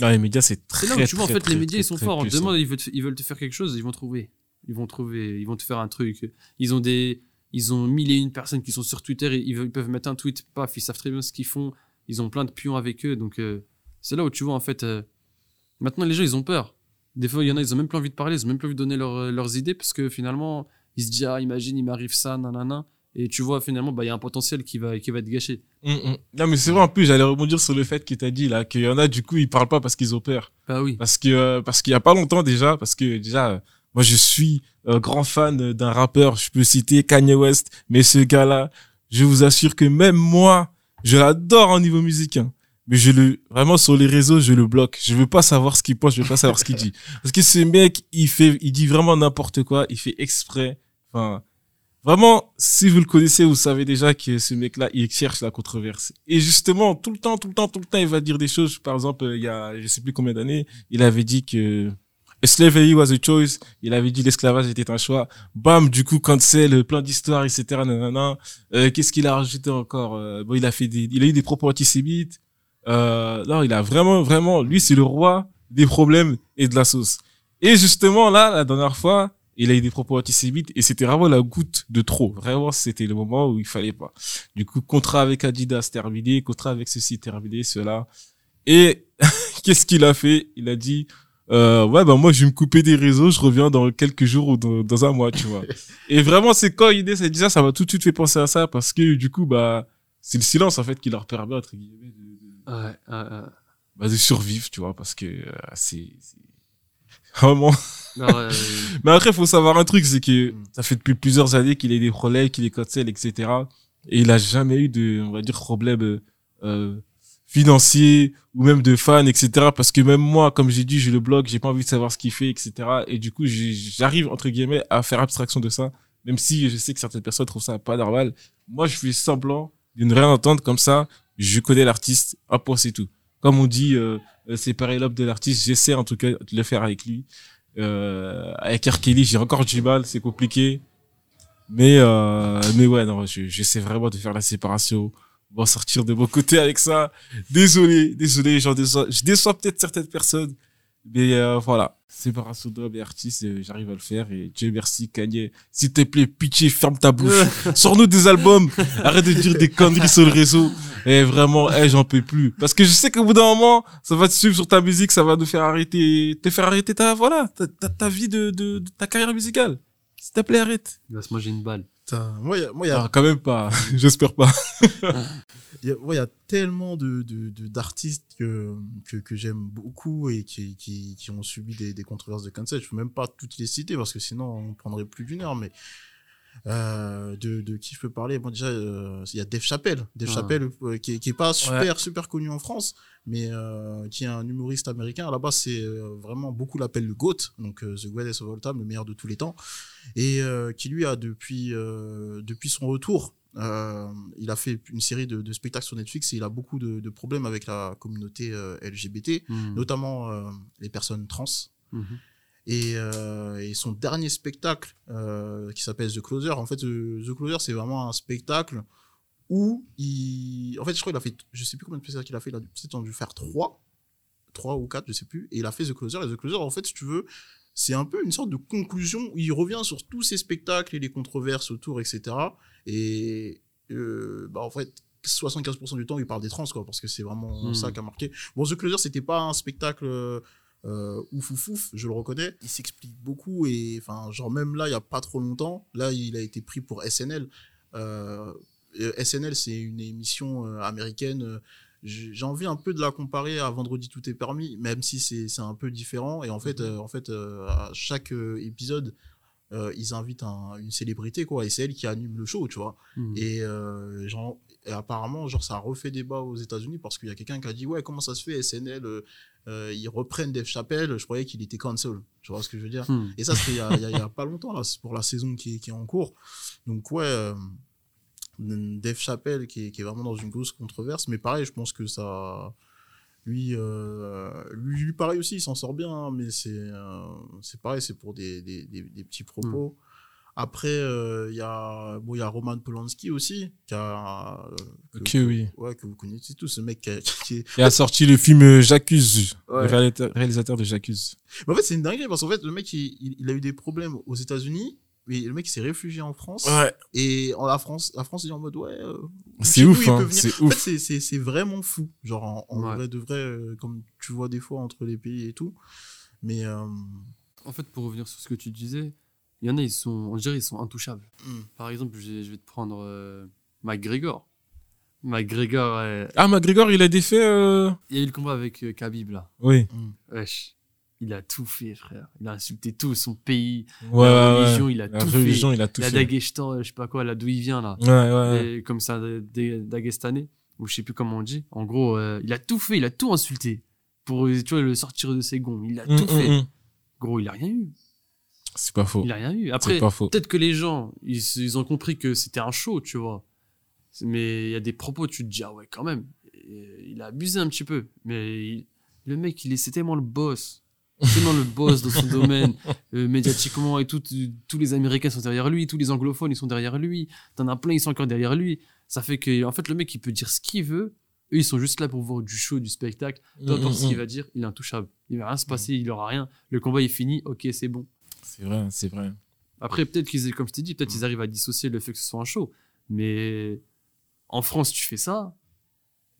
Non, les médias, c'est très, là où tu vois, en fait, très, les médias, très, ils sont forts. ils veulent, te, ils veulent te faire quelque chose, ils vont trouver. Ils vont trouver, ils vont te faire un truc. Ils ont des, ils ont mille et une personnes qui sont sur Twitter et ils, ils peuvent mettre un tweet, paf, ils savent très bien ce qu'ils font. Ils ont plein de pions avec eux. Donc, euh, c'est là où tu vois, en fait, euh, maintenant, les gens, ils ont peur. Des fois, il y en a, ils ont même plus envie de parler, ils ont même plus envie de donner leur- euh, leurs idées parce que finalement, ils se disent, ah, imagine, il m'arrive ça, nanana. Et tu vois, finalement, bah, il y a un potentiel qui va, qui va être gâché. Mm, mm. Non, mais c'est vrai, en plus, j'allais rebondir sur le fait que t'as dit, là, qu'il y en a, du coup, ils parlent pas parce qu'ils ont peur. Bah oui. Parce que, euh, parce qu'il y a pas longtemps déjà, parce que déjà, euh, moi, je suis euh, grand fan d'un rappeur, je peux citer Kanye West, mais ce gars-là, je vous assure que même moi, je l'adore au niveau musique, hein. Mais je le, vraiment sur les réseaux, je le bloque. Je veux pas savoir ce qu'il pense, je veux pas savoir ce qu'il dit. <laughs> Parce que ce mec, il fait, il dit vraiment n'importe quoi, il fait exprès. Enfin, vraiment, si vous le connaissez, vous savez déjà que ce mec-là, il cherche la controverse. Et justement, tout le temps, tout le temps, tout le temps, il va dire des choses. Par exemple, il y a, je sais plus combien d'années, il avait dit que slavery was a choice. Il avait dit l'esclavage était un choix. Bam, du coup, cancel, plein d'histoires, etc. Nanana. Euh, Qu'est-ce qu'il a rajouté encore Euh, Bon, il a fait des, il a eu des propos antisémites. Euh, non, il a vraiment, vraiment, lui, c'est le roi des problèmes et de la sauce. Et justement, là, la dernière fois, il a eu des propos antisémites et c'était vraiment la goutte de trop. Vraiment, c'était le moment où il fallait pas. Du coup, contrat avec Adidas terminé, contrat avec ceci terminé, cela. Et <laughs> qu'est-ce qu'il a fait? Il a dit, euh, ouais, bah moi, je vais me couper des réseaux, je reviens dans quelques jours ou dans, dans un mois, tu vois. <laughs> et vraiment, c'est quand il dit ça, ça m'a tout de suite fait penser à ça parce que du coup, bah, c'est le silence en fait qui leur permet entre guillemets de, de- Ouais, ouais, ouais. bah, de survivre, tu vois, parce que euh, c'est c'est- <laughs> <laughs> euh, Mais après, faut savoir un truc, c'est que Mm. ça fait depuis plusieurs années qu'il a des problèmes, qu'il est cancel, etc. Et il a jamais eu de, on va dire, problème euh, euh, financier ou même de fans, etc. Parce que même moi, comme j'ai dit, j'ai le blog, j'ai pas envie de savoir ce qu'il fait, etc. Et du coup, j'arrive entre guillemets à faire abstraction de ça, même si je sais que certaines personnes trouvent ça pas normal. Moi, je fais semblant de ne rien entendre comme ça. Je connais l'artiste, un point c'est tout. Comme on dit, euh, euh, séparer l'homme de l'artiste, j'essaie en tout cas de le faire avec lui. Euh, avec R. J'ai encore du mal, c'est compliqué. Mais, euh, mais ouais, non, je- j'essaie vraiment de faire la séparation. On va sortir de mon côté avec ça. Désolé, désolé, j'en déçois, je déçois peut-être certaines personnes. Mais euh, voilà, séparation d'homme et artiste, euh, j'arrive à le faire. Et Dieu merci, Kanye. S'il te plaît, pitié, ferme ta bouche. <laughs> Sors-nous des albums. Arrête de dire des conneries sur le réseau. Et vraiment, eh, j'en peux plus. Parce que je sais qu'au bout d'un moment, ça va te suivre sur ta musique, ça va nous faire arrêter, te faire arrêter ta, voilà, ta, ta, ta vie de, de, de ta carrière musicale. S'il te plaît, arrête. il va se manger une balle. Putain, moi, il y a- moi, il y a Ah, quand même pas. <laughs> J'espère pas. Il <laughs> y a, ouais, il y a tellement de, de, de- d'artistes que, que, que j'aime beaucoup et qui, qui, qui ont subi des, des controverses de cancel. Je peux même pas toutes les citer parce que sinon on prendrait plus d'une heure. Mais Euh, de, de qui je peux parler? Bon, déjà, euh, il y a Dave Chappelle. Dave Ah. Chappelle, euh, qui, qui est pas super, super connu en France, mais euh, qui est un humoriste américain. Là-bas, c'est euh, vraiment beaucoup l'appellent le GOAT, donc euh, The Greatest of All Time, le meilleur de tous les temps. Et qui, lui, a depuis, depuis son retour, il a fait une série de, de spectacles sur Netflix et il a beaucoup de, de problèmes avec la communauté LGBT, Mhm. notamment les personnes trans. Mhm. Et, euh, et son dernier spectacle, euh, qui s'appelle The Closer, en fait, The Closer, c'est vraiment un spectacle où il. En fait, je crois qu'il a fait. Je sais plus combien de spectacles qu'il a fait, il a peut-être dû faire trois, trois ou quatre, je sais plus. Et il a fait The Closer. Et The Closer, en fait, si tu veux, c'est un peu une sorte de conclusion où il revient sur tous ces spectacles et les controverses autour, etc. Et euh, bah, en fait, 75% du temps, il parle des trans, quoi, parce que c'est vraiment Mhm. ça qui a marqué. Bon, The Closer, c'était pas un spectacle euh, euh, ouf ouf ouf, je le reconnais. Il s'explique beaucoup et enfin, genre même là, il y a pas trop longtemps, là, il a été pris pour SNL. Euh, SNL, c'est une émission euh, américaine. euh, j'ai envie un peu de la comparer à Vendredi tout est permis, même si c'est un peu différent. Et en fait, euh, en fait, euh, à chaque euh, épisode, euh, ils invitent un- une célébrité quoi, et c'est elle qui anime le show, tu vois. Mhm. Et, euh, genre, et apparemment, genre, ça a refait débat aux États-Unis parce qu'il y a quelqu'un qui a dit Ouais, comment ça se fait, SNL, euh, euh, ils reprennent Dave Chappelle, je croyais qu'il était cancel. Tu vois ce que je veux dire? Mhm. Et ça, c'était il y a, a- pas longtemps, là, c'est pour la saison qui est, qui est en cours. Donc, ouais, euh, Dave Chappelle qui est, qui est vraiment dans une grosse controverse, mais pareil, je pense que ça. Lui, euh, lui, lui, pareil aussi, il s'en sort bien, hein, mais c'est euh, c'est pareil, c'est pour des, des, des, des petits propos. Après, euh, il y a bon, y a Roman Polanski aussi, qui a, euh, que, oui. ouais, que vous connaissez tous, ce mec qui, a- <laughs> qui est, Il a sorti le film J'accuse, Ouais. le réalisateur, réalisateur de J'accuse. En fait, c'est une dinguerie parce qu'en fait, le mec, il, il- il a eu des problèmes aux États-Unis, mais le mec, s'est réfugié en France. Ouais. Et en la France, la France, il est en mode, ouais. euh, C'est ouf, hein. C'est En ouf. fait, c'est- c'est c'est vraiment fou. Genre, en, en Ouais. vrai de vrai, euh, comme tu vois des fois entre les pays et tout. Mais, euh, En fait, pour revenir sur ce que tu disais, il y en a, ils sont, on dirait, ils sont intouchables. hmm. Par exemple, je vais, je vais te prendre euh, McGregor. McGregor, euh, Ah, McGregor, il a euh... il y a eu le combat avec euh, Khabib là. Oui. Wesh, il a tout fait, frère. Il a insulté tout, son pays, Ouais, la religion, ouais. il a La tout religion, il a tout fait. La fait. Daghestan, euh, je sais pas quoi, là d'où il vient là. Ouais. Et comme ça, des- Dagestanais, ou je sais plus comment on dit. En gros, euh, il a tout fait, il a tout insulté pour euh, tu vois, le sortir de ses gonds. Il a Hum, tout fait. hum, hum. Gros, il a rien eu. C'est pas faux. Il a rien eu. Après, peut-être que les gens, ils, ils ont compris que c'était un show, tu vois. Mais il y a des propos, tu te dis, ah ouais, quand même. Il a abusé un petit peu. Mais il- le mec, il est, c'est tellement le boss. Tellement le boss dans son <laughs> domaine, euh, médiatiquement et tout. Tous les Américains sont derrière lui, tous les anglophones, ils sont derrière lui. T'en as plein, ils sont encore derrière lui. Ça fait que, en fait, le mec, il peut dire ce qu'il veut. Eux, ils sont juste là pour voir du show, du spectacle. Peu importe hum, ce qu'il hum. va dire, il est intouchable. Il va rien se passer, il aura rien. Le combat est fini, ok, c'est bon. C'est vrai, c'est vrai. Après, peut-être qu'ils, comme je t'ai dit, peut-être ils arrivent à dissocier le fait que ce soit un show. Mais en France, tu fais ça.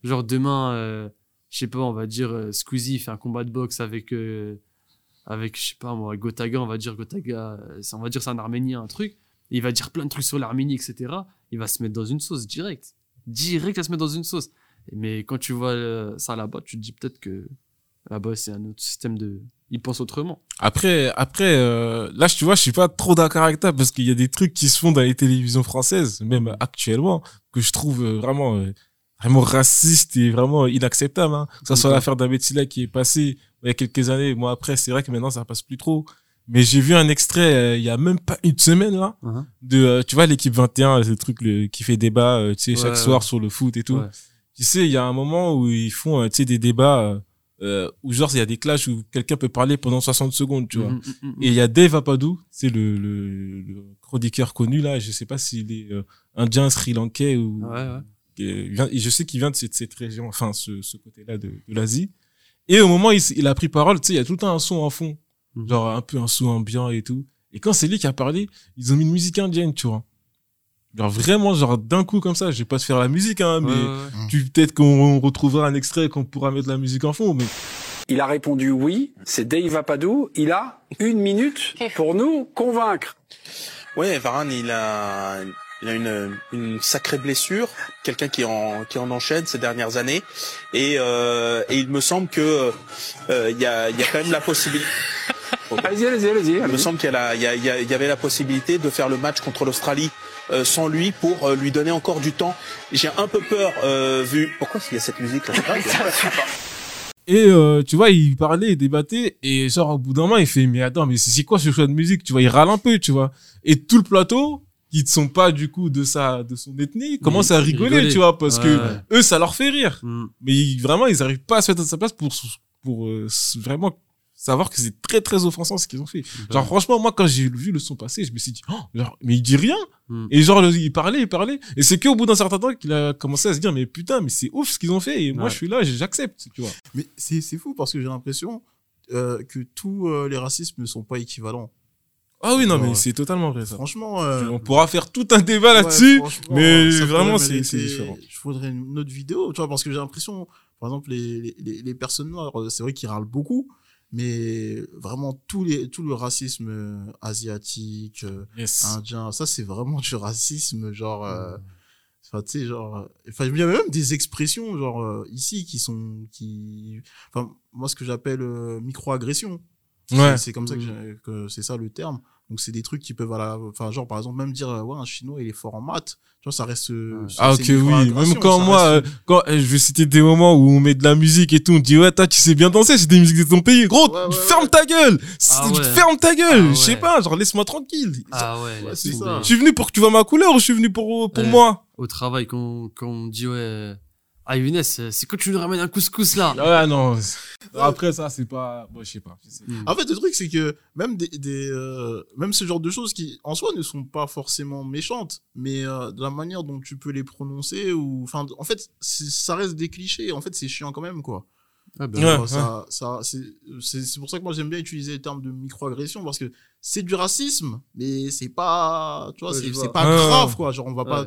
Genre demain, euh, je sais pas, on va dire euh, Squeezie fait un combat de boxe avec, euh, avec je sais pas moi, Gotaga, on va dire Gotaga, euh, on va dire c'est un Arménien, un truc. Il va dire plein de trucs sur l'Arménie, etc. Il va se mettre dans une sauce direct. Direct à se mettre dans une sauce. Mais quand tu vois euh, ça là-bas, tu te dis peut-être que là-bas c'est un autre système de. Ils pensent autrement. Après, après, euh, là, tu vois, je suis pas trop d'accord avec toi parce qu'il y a des trucs qui se font dans les télévisions françaises, même actuellement, que je trouve vraiment, vraiment racistes et vraiment inacceptables. Hein. Que ça soit l'affaire d'Abetila qui est passée il y a quelques années. Moi, après, c'est vrai que maintenant, ça passe plus trop. Mais j'ai vu un extrait euh, il y a même pas une semaine là Hein de euh, tu vois l'équipe 21 c'est le truc le, qui fait débat euh, tu sais chaque Ouais, soir sur le foot et tout Ouais. tu sais, il y a un moment où ils font, tu sais, des débats où genre il y a des clashs où quelqu'un peut parler pendant 60 secondes, tu vois. Mhm, mhm, mhm. Et il y a Dave Apadou, c'est le, le, le chroniqueur connu là, je sais pas s'il est indien, sri-lankais ou je sais qu'il vient de cette, cette région, enfin ce, ce côté-là de, de l'Asie. Et au moment où il, a pris parole, tu sais, il y a tout le temps un son en fond, Mhm. genre un peu un son ambiant et tout. Et quand c'est lui qui a parlé, ils ont mis une musique indienne, tu vois. Genre vraiment, genre d'un coup comme ça, je vais pas te faire la musique, hein, mais ouais. tu peut-être qu'on retrouvera un extrait qu'on pourra mettre la musique en fond, mais Il a répondu oui, c'est Dave Apadou. Il a une minute pour nous convaincre. Ouais, Varane, il a, il a une, une sacrée blessure, quelqu'un qui en, qui en enchaîne ces dernières années, et, euh, et il me semble que euh, il y a, il y a quand même la possibilité. <laughs> Allez-y, allez-y, allez-y. Il me semble qu'il y, a la- il y a- il y avait la possibilité de faire le match contre l'Australie euh, sans lui pour euh, lui donner encore du temps. J'ai un peu peur euh, vu. Pourquoi il y a cette musique là? <laughs> Et euh, tu vois, il parlait, il débattait, et genre au bout d'un moment, il fait mais attends, mais c'est c'est quoi ce choix de musique? Tu vois, il râle un peu, tu vois. Et tout le plateau, qui ne sont pas du coup de sa de son ethnie, commence à rigoler, rigoler. tu vois, parce Ouais, que eux, ça leur fait rire. Mm. Mais ils- vraiment, ils arrivent pas à se mettre à sa place pour pour euh, vraiment savoir que c'est très très offensant ce qu'ils ont fait. Genre franchement, moi quand j'ai vu le son passer, je me suis dit oh, genre, mais il dit rien. Mm. Et genre il parlait, il parlait, et c'est qu'au bout d'un certain temps qu'il a commencé à se dire mais putain, mais c'est ouf ce qu'ils ont fait. Et moi je suis là, j'accepte, tu vois. Mais c'est c'est fou parce que j'ai l'impression euh, que tous euh, les racismes ne sont pas équivalents. Ah oui, non, mais c'est totalement vrai ça. Franchement, euh, On pourra faire tout un débat ouais, là-dessus. mais vraiment, c'est- différent. Je faudrait une autre vidéo, tu vois, parce que j'ai l'impression, par exemple, les, les- les, personnes noires, euh, c'est vrai qu'ils râlent beaucoup, mais vraiment tout, les, tout le racisme euh, asiatique, euh, Yes. indien, ça c'est vraiment du racisme, genre, euh, enfin, tu sais, genre, enfin, il y a même des expressions, genre, ici, qui sont, qui, enfin, moi, ce que j'appelle euh, micro-agression. Ouais. C'est- comme ça que, j'ai- que c'est ça le terme. Donc c'est des trucs qui peuvent enfin genre par exemple même dire ouais un chinois il est fort en maths, tu vois ça reste euh, c'est- Ah ok oui, même quand moi, reste- euh, quand euh, je vais citer des moments où on met de la musique et tout, on dit ouais toi tu sais bien danser, c'est des musiques de ton pays, gros, Ouais, ouais, ferme ouais. ta gueule, Ah ouais. ferme ta gueule, Ah je sais pas, genre laisse-moi tranquille. Ah ouais, c'est ça. Je suis venu pour que tu vois ma couleur ou je suis venu pour pour moi? Au travail, quand, quand on dit ouais, ah Younes, c'est quand tu nous ramènes un couscous là. Ouais non. Après ça c'est pas, bon je sais pas. Mm. En fait le truc c'est que même des, des euh, même ce genre de choses qui en soi ne sont pas forcément méchantes, mais euh, de la manière dont tu peux les prononcer ou enfin en fait ça reste des clichés. En fait c'est chiant quand même quoi. Ah bah, Ouais. Ça, ça, c'est, c'est, c'est pour ça que moi j'aime bien utiliser le terme de microagression parce que c'est du racisme, mais c'est pas, tu vois, Ouais, c'est, pas Ouais, grave ouais. quoi. Genre on va Ouais. pas,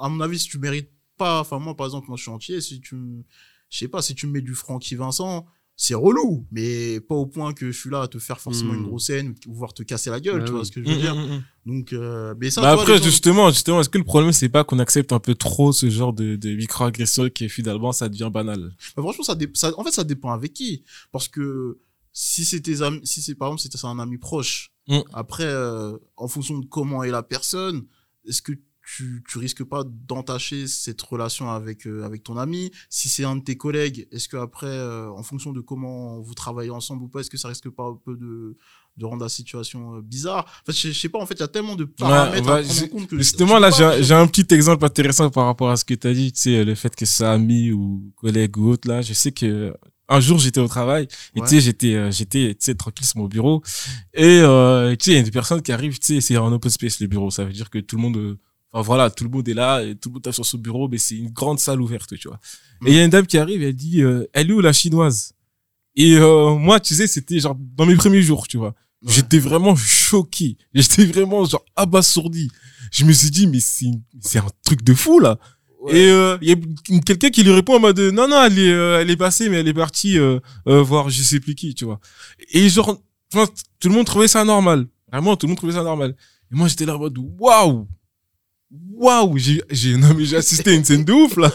à mon avis, si tu mérites pas, enfin moi par exemple, suis entier, si tu, je sais pas, si tu me mets du Francky Vincent, c'est relou, mais pas au point que je suis là à te faire forcément une grosse scène ou voir te casser la gueule, Ouais, tu vois oui. ce que je veux Mm, dire. mm, mm. Donc, euh, mais ça, Bah après gens- justement, justement, est-ce que le problème c'est pas qu'on accepte un peu trop ce genre de, de microagression qui finalement ça devient banal? Bah, franchement, ça, en fait, ça dépend avec qui. Parce que si c'est tes amis, si c'est par exemple, si c'est un ami proche, après, euh, en fonction de comment est la personne, est-ce que tu, tu risques pas d'entacher cette relation avec, euh, avec ton ami? Si c'est un de tes collègues, est-ce que après, euh, en fonction de comment vous travaillez ensemble ou pas, est-ce que ça risque pas un peu de, de rendre la situation euh, bizarre? En fait, je, je sais pas, en fait, il y a tellement de paramètres à prendre en compte que Justement, là, j'ai un- j'ai un petit exemple intéressant par rapport à ce que tu as dit, tu sais, le fait que c'est ami ou collègue ou autre, là. Je sais que un jour, j'étais au travail et Ouais. tu sais, j'étais, euh, j'étais, tu sais, tranquille sur mon bureau et, euh, tu sais, il y a des personnes qui arrivent, tu sais, c'est en open space, le bureau. Ça veut dire que tout le monde, euh, enfin, voilà, tout le monde est là et tout le monde est sur son bureau, mais c'est une grande salle ouverte, tu vois. Et il y a une dame qui arrive, elle dit, euh, elle est où la chinoise? Et, euh, moi, tu sais, c'était genre dans mes premiers jours, tu vois. Ouais. J'étais vraiment choqué. J'étais vraiment genre abasourdi. Je me suis dit mais c'est c'est un truc de fou là. Et euh, il y a quelqu'un qui lui répond en mode non non elle est euh, elle est passée mais elle est partie euh, voir je sais plus qui tu vois. Et genre tout le monde trouvait ça normal. Vraiment tout le monde trouvait ça normal. Et moi j'étais là en mode waouh waouh j'ai j'ai non mais <laughs> j'ai assisté à une scène de ouf là.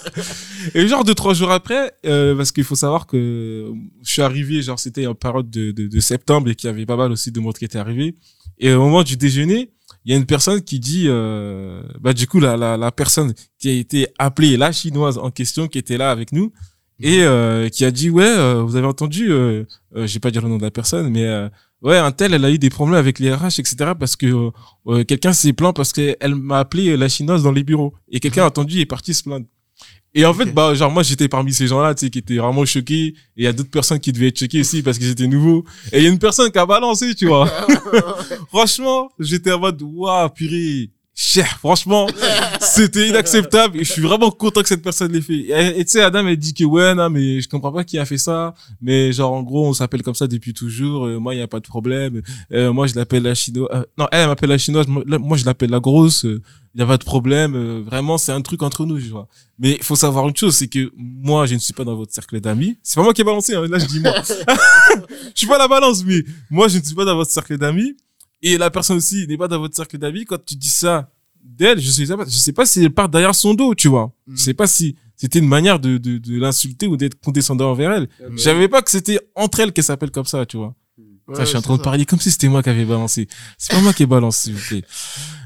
Et genre deux trois jours après euh, parce qu'il faut savoir que je suis arrivé genre c'était en période de, de, de septembre et qu'il y avait pas mal aussi de monde qui était arrivé. Et au moment du déjeuner, il y a une personne qui dit, euh, bah du coup la, la, la personne qui a été appelée la chinoise en question qui était là avec nous et euh, qui a dit ouais euh, vous avez entendu, euh, euh, j'ai pas dire le nom de la personne mais euh, ouais un tel elle a eu des problèmes avec les RH etc parce que euh, euh, quelqu'un s'est plaint parce qu'elle m'a appelé la chinoise dans les bureaux et quelqu'un a entendu et est parti se plaindre. Et en fait, bah, genre, moi, j'étais parmi ces gens-là, tu sais, qui étaient vraiment choqués. Et il y a d'autres personnes qui devaient être choquées aussi parce qu'ils étaient nouveaux. Et il y a une personne qui a balancé, tu vois. <laughs> franchement, j'étais en mode, waouh, purée. Cher, franchement, c'était inacceptable et je suis vraiment content que cette personne l'ait fait. Et tu sais, Adam, elle dit que ouais, non, mais je comprends pas qui a fait ça, mais genre, en gros, on s'appelle comme ça depuis toujours, euh, moi, il y a pas de problème, Euh, moi, je l'appelle la chinoise, euh, non, elle, elle m'appelle la chinoise, moi, je l'appelle la grosse, il y a pas de problème, euh, vraiment, c'est un truc entre nous, je vois. Mais il faut savoir une chose, c'est que moi, je ne suis pas dans votre cercle d'amis. C'est pas moi qui ai balancé, hein, là, je dis moi. <laughs> je suis pas la balance, mais moi, je ne suis pas dans votre cercle d'amis. Et la personne aussi n'est pas dans votre cercle d'amis. Quand tu dis ça d'elle, je sais pas, je sais pas si elle part derrière son dos, tu vois. Mm. Je sais pas si c'était une manière de, de, de l'insulter ou d'être condescendant envers elle. Mm. Je savais pas que c'était entre elles qu'elle s'appelle comme ça, tu vois. Ça, je suis en train de parler comme si c'était moi qui avais balancé. C'est pas moi qui ai balancé, s'il vous plaît. <laughs>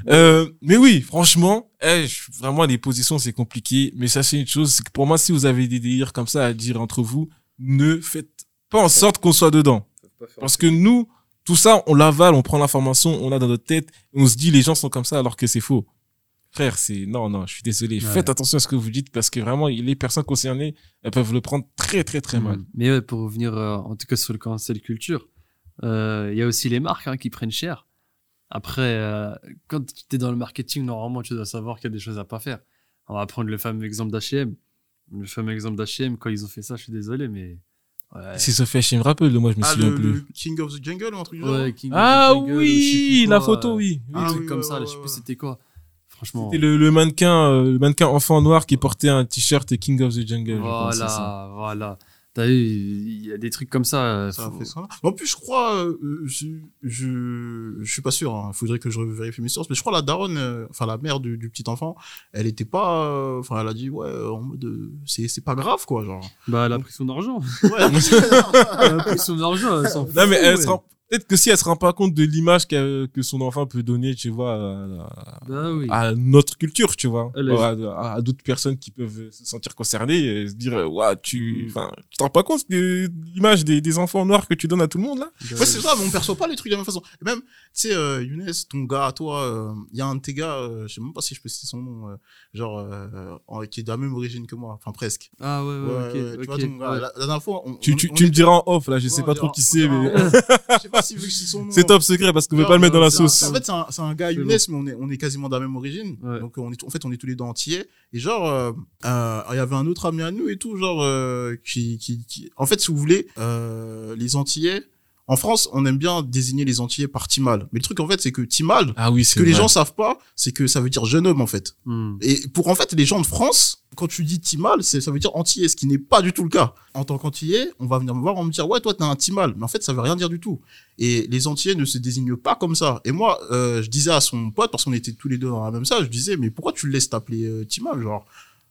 Euh, mais oui, franchement, eh, je- vraiment, les positions, c'est compliqué. Mais sachez une chose, c'est que pour moi, si vous avez des délires comme ça à dire entre vous, ne faites pas en sorte qu'on soit dedans. Parce que nous, tout ça, on l'avale, on prend l'information, on l'a dans notre tête, on se dit les gens sont comme ça alors que c'est faux. Frère, c'est non, non, je suis désolé. Ouais. Faites attention à ce que vous dites parce que vraiment, les personnes concernées, elles peuvent le prendre très, très, très mal. Mm. Mais ouais, pour revenir euh, en tout cas sur le cancel culture, euh, il y a aussi les marques hein, qui prennent cher. Après, euh, quand tu es dans le marketing, normalement, tu dois savoir qu'il y a des choses à pas faire. On va prendre le fameux exemple d'H&M. Le fameux exemple d'H&M, quand ils ont fait ça, je suis désolé, mais... Ouais, Si Sophie je me rappelle, moi, je me Ah, souviens le, plus. le King of the Jungle ou un truc Ouais, King of Ah the Jungle, oui, la photo, oui. Un Ah truc oui, comme ouais, ça, là, ouais, je sais plus c'était quoi. Franchement, C'était le, le mannequin, euh, le mannequin enfant noir qui portait un t-shirt King of the Jungle. je pense, c'est ça. voilà, voilà. T'as vu, il y a des trucs comme ça. euh, Ça faut- fait ça. En plus, je crois, euh, je, je, je suis pas sûr. Il faudrait que je vérifie mes sources. Mais je crois la daronne, euh, enfin la mère du, du petit enfant, elle était pas, euh, enfin elle a dit ouais, euh, en mode, euh, c'est c'est pas grave quoi, genre. Bah, elle a pris son argent. Ouais. <laughs> elle a pris son argent, elle s'en Non, mais elle ouais. se rend- peut-être que si elle se rend pas compte de l'image qu'a- que son enfant peut donner, tu vois, à, Bah oui. à notre culture, tu vois, à, à- à d'autres personnes qui peuvent se sentir concernées et se dire, euh, ouais, tu, enfin, tu te rends pas compte de l'image des, des enfants noirs que tu donnes à tout le monde là? Ouais, c'est ça, mais on perçoit pas les trucs de la même façon. Et même, tu sais, euh, Younes, ton gars, toi, il y a un de tes gars, euh, je sais même pas si je peux citer son nom, euh, genre, euh, en- qui est de la même origine que moi, enfin presque. Ah ouais, ouais, Ouais, ok. tu ok, vois, ton gars, ouais. la, la dernière fois, on, Tu, on- tu, on tu me diras en off là, je sais pas trop qui c'est, mais <laughs> si vu que c'est son nom. c'est top secret parce qu'on veut Non, pas le mettre dans la sauce. En fait, c'est un, gars Younes, mais on est, on est quasiment de la même origine. Ouais. Donc, on est, en fait, on est tous les deux antillais. Et genre, euh, euh, il y avait un autre ami à nous et tout, genre, euh, qui, qui, qui, en fait, si vous voulez, euh, les antillais, en France, on aime bien désigner les antillais par Timal. Mais le truc, en fait, c'est que Timal, Ah oui, ce que les gens savent pas, c'est que ça veut dire jeune homme, en fait. Hmm. Et pour, en fait, les gens de France, quand tu dis Timal, ça veut dire antillais, ce qui n'est pas du tout le cas. En tant qu'antillais, on va venir me voir, on me dire, ouais, toi, t'es un Timal. Mais en fait, ça veut rien dire du tout. Et les antillais ne se désignent pas comme ça. Et moi, euh, je disais à son pote, parce qu'on était tous les deux dans la même salle, je disais, mais pourquoi tu le laisses t'appeler euh, Timal, genre?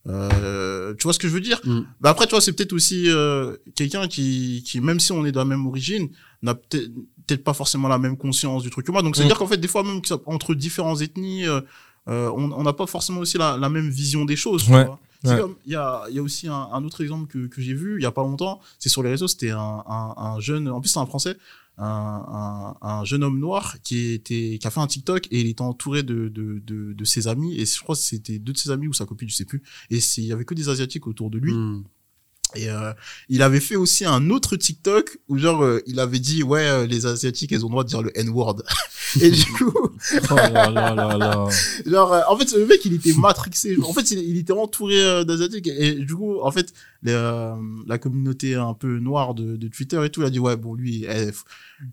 Euh, tu vois ce que je veux dire? Mm. bah après tu vois c'est peut-être aussi euh, quelqu'un qui qui même si on est de la même origine n'a peut-être pas forcément la même conscience du truc que moi donc c'est à Mm. dire qu'en fait des fois même entre différentes ethnies euh, euh, on n'a pas forcément aussi la, la même vision des choses tu vois. Ouais. il y a il y a aussi un, un autre exemple que que j'ai vu il y a pas longtemps c'est sur les réseaux c'était un, un un jeune en plus c'est un français un, un, un jeune homme noir qui était qui a fait un TikTok et il était entouré de de de, de ses amis et je crois que c'était deux de ses amis ou sa copine je sais plus et il y avait que des asiatiques autour de lui Hmm. Et euh, il avait fait aussi un autre TikTok où genre euh, il avait dit ouais euh, les asiatiques elles ont le droit de dire le N-word. <laughs> et du coup Oh là là là là. <laughs> genre en fait le mec il était matrixé. En fait il, il était entouré d'asiatiques et, du coup en fait les, la communauté un peu noire de, de Twitter et tout il a dit ouais bon lui eh,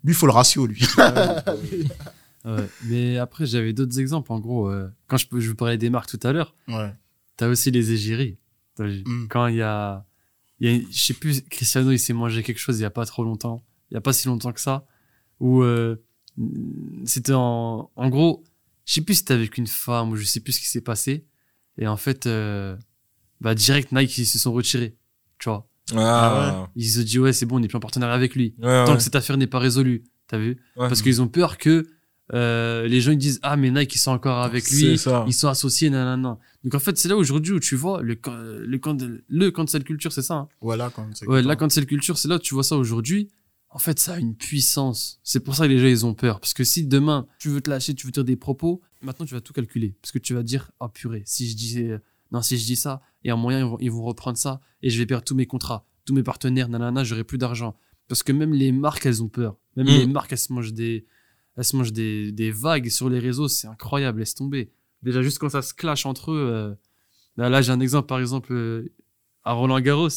lui faut le ratio lui. <laughs> Ouais. Mais après, j'avais d'autres exemples. En gros, quand je, je vous parlais des marques tout à l'heure, ouais. t'as aussi les égéries. Mm. Quand il y a, il y a, je sais plus, Cristiano, il s'est mangé quelque chose il y a pas trop longtemps. Il y a pas si longtemps que ça. Où euh, c'était en, en gros, je sais plus si c'était avec une femme ou je sais plus ce qui s'est passé. Et en fait, euh, bah direct Nike ils se sont retirés. Tu vois Ah, Ils se sont dit ouais c'est bon, on n'est plus en partenariat avec lui. ouais, Tant ouais. que cette affaire n'est pas résolue. T'as vu? Ouais. Parce qu'ils ont peur que euh, les gens ils disent ah mais Nike ils sont encore avec lui, ça. ils sont associés nanana. Donc en fait c'est là aujourd'hui où tu vois le le le cancel culture c'est ça. hein. Voilà quand c'est Ouais, la cancel culture c'est là où tu vois ça aujourd'hui. En fait ça a une puissance. C'est pour ça que les gens ils ont peur parce que si demain tu veux te lâcher, tu veux dire des propos, maintenant tu vas tout calculer parce que tu vas dire ah purée si je dis euh, non si je dis ça il y a un moyen ils vont, ils vont reprendre ça et je vais perdre tous mes contrats, tous mes partenaires nanana j'aurai plus d'argent parce que même les marques elles ont peur. Même Mm. les marques elles se mangent des elles se mangent des, des vagues sur les réseaux, c'est incroyable, laisse tomber. Déjà, juste quand ça se clash entre eux. euh, Là, là, j'ai un exemple, par exemple, euh, à Roland Garros.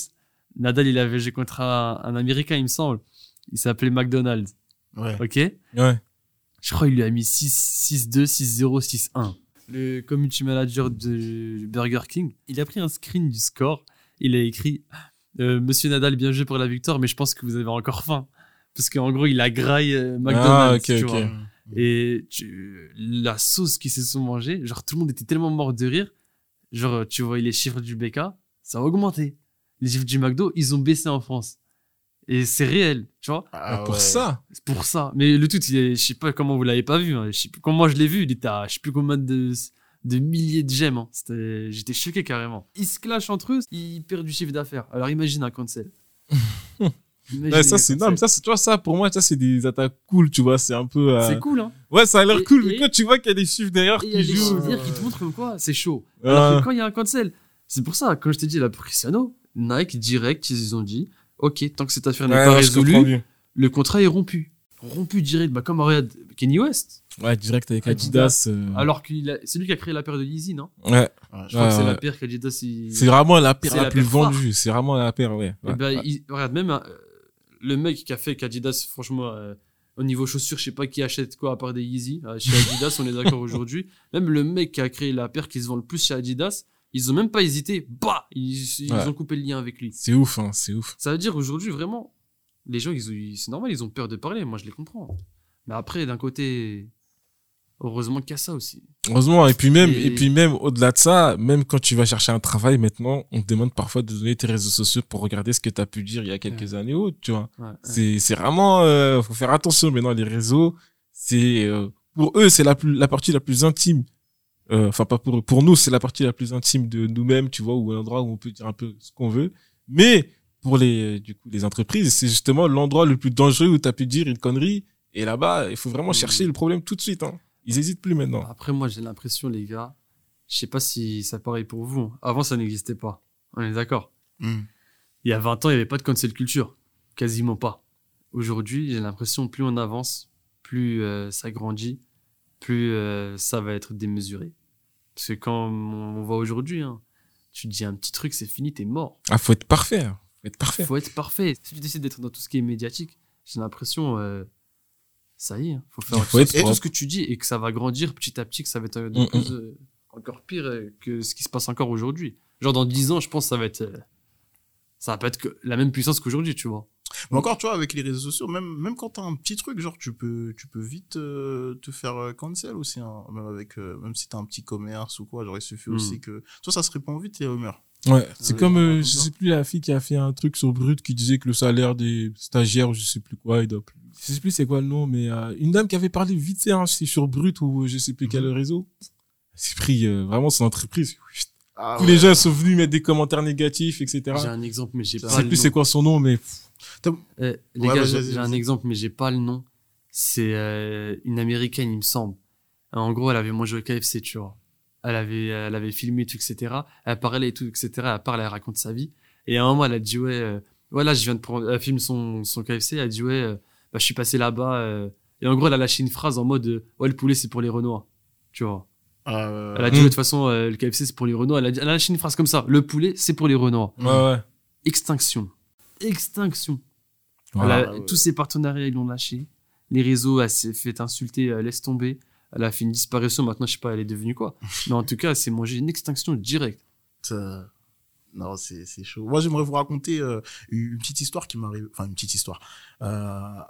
Nadal, il avait joué contre un, un Américain, il me semble. Il s'appelait McDonald's. Ouais. Ok? Ouais. Je crois qu'il lui a mis 6 6-2, 6-0, 6-1. Le community manager de Burger King, il a pris un screen du score. Il a écrit euh, Monsieur Nadal, bien joué pour la victoire, mais je pense que vous avez encore faim. Parce qu'en gros, il a graillé euh, McDonald's. Ah, tu ok. vois. Et tu- la sauce qu'ils se sont mangés, genre tout le monde était tellement mort de rire. Genre, tu vois les chiffres du BK, ça a augmenté. Les chiffres du McDo, ils ont baissé en France. Et c'est réel, tu vois. Ah, pour ouais. ça. C'est pour ça. Mais le tout, je sais pas comment vous l'avez pas vu. hein. Je sais plus comment moi je l'ai vu. Il était à je sais plus combien de, de milliers de j'aime. hein. J'étais choqué carrément. Ils se clashent entre eux, ils perdent du chiffre d'affaires. Alors imagine un cancel. <laughs> Ouais, ça, c'est, non, mais ça, c'est, tu vois, ça, pour moi, ça, c'est des attaques cool, tu vois, c'est un peu, euh, C'est cool, hein. ouais, ça a l'air Et- cool, et- mais quand tu vois qu'il y a des chiffres derrière Et il y a qui des jouent, chiffres qui te montrent comme quoi c'est chaud. euh, Alors que quand il y a un cancel, c'est pour ça, quand je t'ai dit la Cristiano, Nike direct, ils ont dit, ok, tant que cette affaire n'est ouais, pas résolue, le contrat est rompu. Rompu direct, bah comme regarde Kenny West. Ouais, direct avec Adidas. Adidas. euh, Alors a- c'est lui qui a créé la paire de Yeezy, non? Ouais. Ouais, Je crois que c'est Ouais, la paire qu'Adidas il... C'est vraiment la paire C'est la, la plus vendue. C'est vraiment la paire, ouais. Ouais, ouais. il- regarde, même euh, le mec qui a fait qu'Adidas, franchement, euh, au niveau chaussures, je sais pas qui achète quoi à part des Yeezy. Euh, chez Adidas, on est d'accord <laughs> aujourd'hui. Même le mec qui a créé la paire qui se vend le plus chez Adidas, ils ont même pas hésité. Bah Ils, ils Ouais. ont coupé le lien avec lui. C'est ouf, hein, c'est ouf. Ça veut dire aujourd'hui, vraiment, les gens, ils, ont- ils- c'est normal, ils ont peur de parler. Moi, je les comprends. Mais après, d'un côté, heureusement qu'il y a ça aussi. Heureusement, et puis même, Et- et puis même au-delà de ça, même quand tu vas chercher un travail maintenant, on te demande parfois de donner tes réseaux sociaux pour regarder ce que tu as pu dire il y a quelques années ou tu vois. Ouais, ouais. C'est, c'est vraiment, euh, faut faire attention maintenant, les réseaux, c'est, euh, pour eux, c'est la plus, la partie la plus intime. Euh, Enfin, pas pour eux, pour nous, c'est la partie la plus intime de nous-mêmes, tu vois, ou l'endroit où on peut dire un peu ce qu'on veut. Mais, pour les, du coup, les entreprises, c'est justement l'endroit le plus dangereux où tu as pu dire une connerie. Et là-bas, il faut vraiment Mm. chercher le problème tout de suite, hein. Ils hésitent plus maintenant. Après, moi, j'ai l'impression, les gars, je sais pas si ça pareil pour vous. hein. Avant, ça n'existait pas. On est d'accord. Hmm. Il y a 20 ans, il n'y avait pas de cancel culture. Quasiment pas. Aujourd'hui, j'ai l'impression, plus on avance, plus euh, ça grandit, plus euh, ça va être démesuré. Parce que quand on voit aujourd'hui, hein, tu dis un petit truc, c'est fini, t'es mort. Ah, faut être parfait. hein. Faut être parfait. faut être parfait. Si tu décides d'être dans tout ce qui est médiatique, j'ai l'impression, euh, ça y est, faut faire faut être Et tout ce que tu dis et que ça va grandir petit à petit, que ça va être euh, de Mm, plus, euh, encore pire euh, que ce qui se passe encore aujourd'hui. Genre dans 10 ans, je pense que ça va être, euh, ça va pas être que la même puissance qu'aujourd'hui, tu vois. Mais encore, tu vois, avec les réseaux sociaux, même, même quand t'as un petit truc, genre, tu peux, tu peux vite euh, te faire cancel aussi, hein, même avec, euh, même si t'as un petit commerce ou quoi, genre, il suffit Mm. aussi que, toi, ça se répand vite les rumeurs. Ouais, c'est Ouais, comme, euh, ouais, je sais plus, la fille qui a fait un truc sur Brut qui disait que le salaire des stagiaires, ou je sais plus quoi, il doit plus. Je sais plus c'est quoi le nom, mais euh, une dame qui avait parlé vite fait, hein, c'est sur Brut ou je sais plus quel réseau. Elle s'est pris euh, vraiment son entreprise. Ah, Tous les gens sont venus mettre des commentaires négatifs, etc. J'ai un exemple, mais j'ai Je pas sais le plus c'est quoi son nom, mais les Ouais, gars, j'ai un exemple, mais j'ai pas le nom. C'est euh, une américaine, il me semble. En gros, elle avait mangé au KFC, tu vois. Elle avait, elle avait filmé tout, etc. Elle parlait et tout, etc. Elle parle, elle raconte sa vie. Et à un moment, elle a dit ouais, euh, ouais là, je viens de prendre. Elle filme son, son KFC. Elle a dit ouais, euh, bah, je suis passé là-bas. euh. Et en gros, elle a lâché une phrase en mode euh, ouais, le poulet c'est pour les Renois. Tu vois. Ah, euh, Elle a dit Mm. ouais, de toute façon, euh, le KFC c'est pour les Renois. Elle a, dit- elle a lâché une phrase comme ça. Le poulet c'est pour les Renois. ouais, ouais. Extinction. Extinction. Voilà. Elle a- Ah ouais. Tous ses partenariats, ils l'ont lâché. Les réseaux, elle s'est fait insulter, elle laisse tomber. Elle a fait une disparition. Maintenant, je sais pas, elle est devenue quoi. <laughs> Mais en tout cas, elle s'est mangée une extinction directe. Ça- Non, c'est c'est chaud. Moi, j'aimerais vous raconter euh, une petite histoire qui m'arrive. Enfin, une petite histoire. Euh,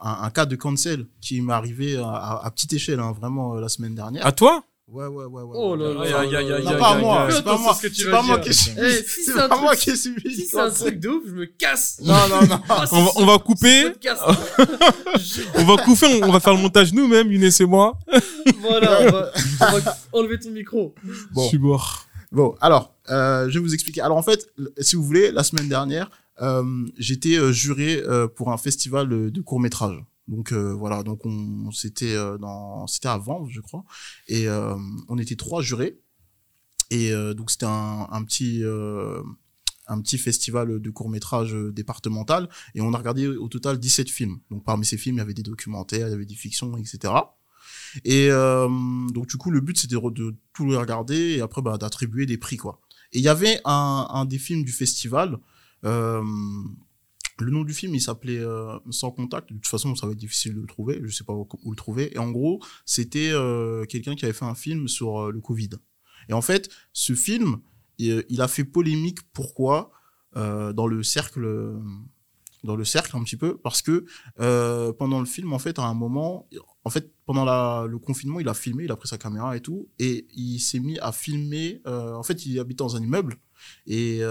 un, un cas de cancel qui m'est arrivé à, à- à petite échelle, hein, vraiment euh, la semaine dernière. À toi? Ouais, ouais, ouais, ouais. Oh là là non, pas moi. C'est pas moi. c'est ce que tu C'est pas moi qui ai subi. Eh, si C'est pas moi qui ai subi. Si c'est un truc de ouf, je me casse. Non, non, non. <laughs> on va, on va couper, <laughs> on va couper, on, va faire le montage nous-mêmes, Inès et moi. <laughs> voilà, on va, on va enlever ton micro. Bon. Je suis mort. Bon, alors, euh, je vais vous expliquer. Alors, en fait, si vous voulez, la semaine dernière, euh, j'étais euh, juré euh, pour un festival de court métrage. Donc euh, voilà, donc on, c'était euh, dans, c'était à je crois, et euh, on était trois jurés. Et euh, donc c'était un, un petit, euh, un petit festival de court métrage départemental, et on a regardé au total 17 films. Donc parmi ces films, il y avait des documentaires, il y avait des fictions, etc. Et euh, donc du coup, le but c'était de, tout regarder et après bah, d'attribuer des prix quoi. Et il y avait un, un des films du festival. Euh, le nom du film, il s'appelait euh, Sans contact. De toute façon, ça va être difficile de le trouver. Je sais pas où, le trouver. Et en gros, c'était euh, quelqu'un qui avait fait un film sur euh, le Covid. Et en fait, ce film, il, a fait polémique. Pourquoi? Dans le cercle, dans le cercle un petit peu, parce que pendant le film, en fait, à un moment, en fait, pendant le confinement, il a filmé, il a pris sa caméra et tout, et il s'est mis à filmer. en fait, il habitait dans un immeuble et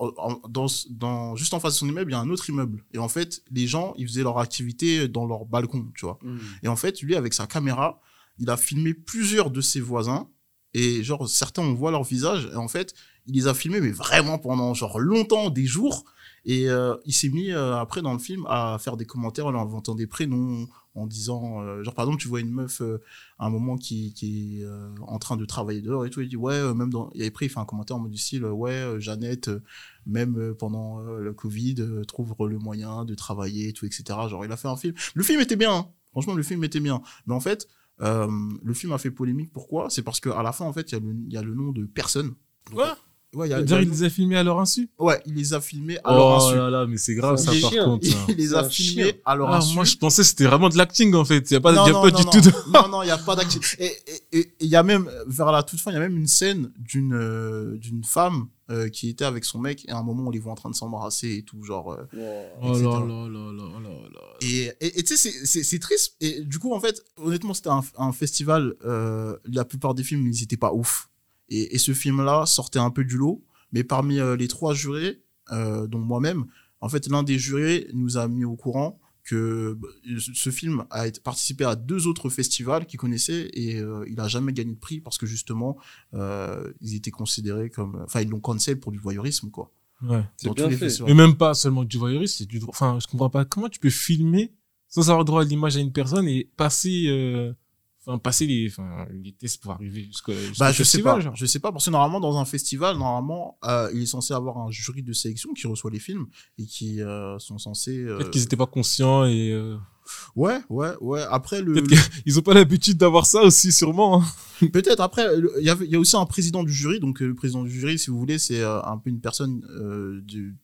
en- dans, dans, juste en face de son immeuble, il y a un autre immeuble. Et en fait, les gens, ils faisaient leur activité dans leur balcon, tu vois. Mm. Et en fait, lui, avec sa caméra, il a filmé plusieurs de ses voisins. Et genre, certains, on voit leur visage. Et en fait, il les a filmés, mais vraiment pendant genre longtemps, des jours. Et euh, il s'est mis euh, après dans le film à faire des commentaires en inventant des prénoms, en disant, euh, genre par exemple, tu vois une meuf euh, à un moment qui, qui est euh, en train de travailler dehors et tout, il dit ouais, même dans, et après il fait un commentaire en mode du style, ouais, Jeannette, même pendant le Covid, trouve le moyen de travailler et tout, etc. Genre il a fait un film. Le film était bien, hein. franchement le film était bien, mais en fait le film a fait polémique. Pourquoi? C'est parce qu'à la fin en fait il y y a le nom de personne. Quoi? Ouais, il y a, il y a Dire, le il nom- les a filmés à leur insu? Ouais, il les a filmés à leur Oh insu. là là, mais c'est grave ça par contre. Il les a filmés chien. à leur Ah, insu. moi je pensais que c'était vraiment de l'acting en fait. Il y a pas, non, y a non, pas non, du non. tout de. Non, non, il n'y a pas d'acting. <laughs> Et et- et- et il y a même, vers la toute fin, il y a même une scène d'une euh, d'une femme euh, qui était avec son mec et à un moment on les voit en train de s'embrasser et tout, genre. euh, Oh etc. là là là là là là. et tu sais, c'est- triste. Et du coup, en fait, honnêtement, c'était un, un festival. euh, la plupart des films, ils étaient pas ouf. Et, et ce film-là sortait un peu du lot. Mais parmi euh, les trois jurés, euh, dont moi-même, en fait, l'un des jurés nous a mis au courant que bah, ce film a été, participé à deux autres festivals qu'il connaissait et euh, il a jamais gagné de prix parce que justement, euh, ils étaient considérés comme, enfin, ils l'ont cancel pour du voyeurisme, quoi. Ouais. C'est Dans bien tous les fait. festivals. Et même pas seulement du voyeurisme, c'est du droit. Enfin, je comprends pas. Comment tu peux filmer sans avoir droit à l'image à une personne et passer, euh, enfin, passer les, enfin, les tests pour arriver jusqu'au, jusqu'au Bah, je sais pas. genre. Je sais pas parce que normalement dans un festival, normalement, euh, il est censé avoir un jury de sélection qui reçoit les films et qui euh, sont censés. euh, Peut-être qu'ils étaient pas conscients et, Ouais, ouais, ouais. Après le, qu'ils <laughs> ont pas l'habitude d'avoir ça aussi, sûrement. hein. <laughs> peut-être après, il y il y a aussi un président du jury. Donc le président du jury, si vous voulez, c'est un peu une personne du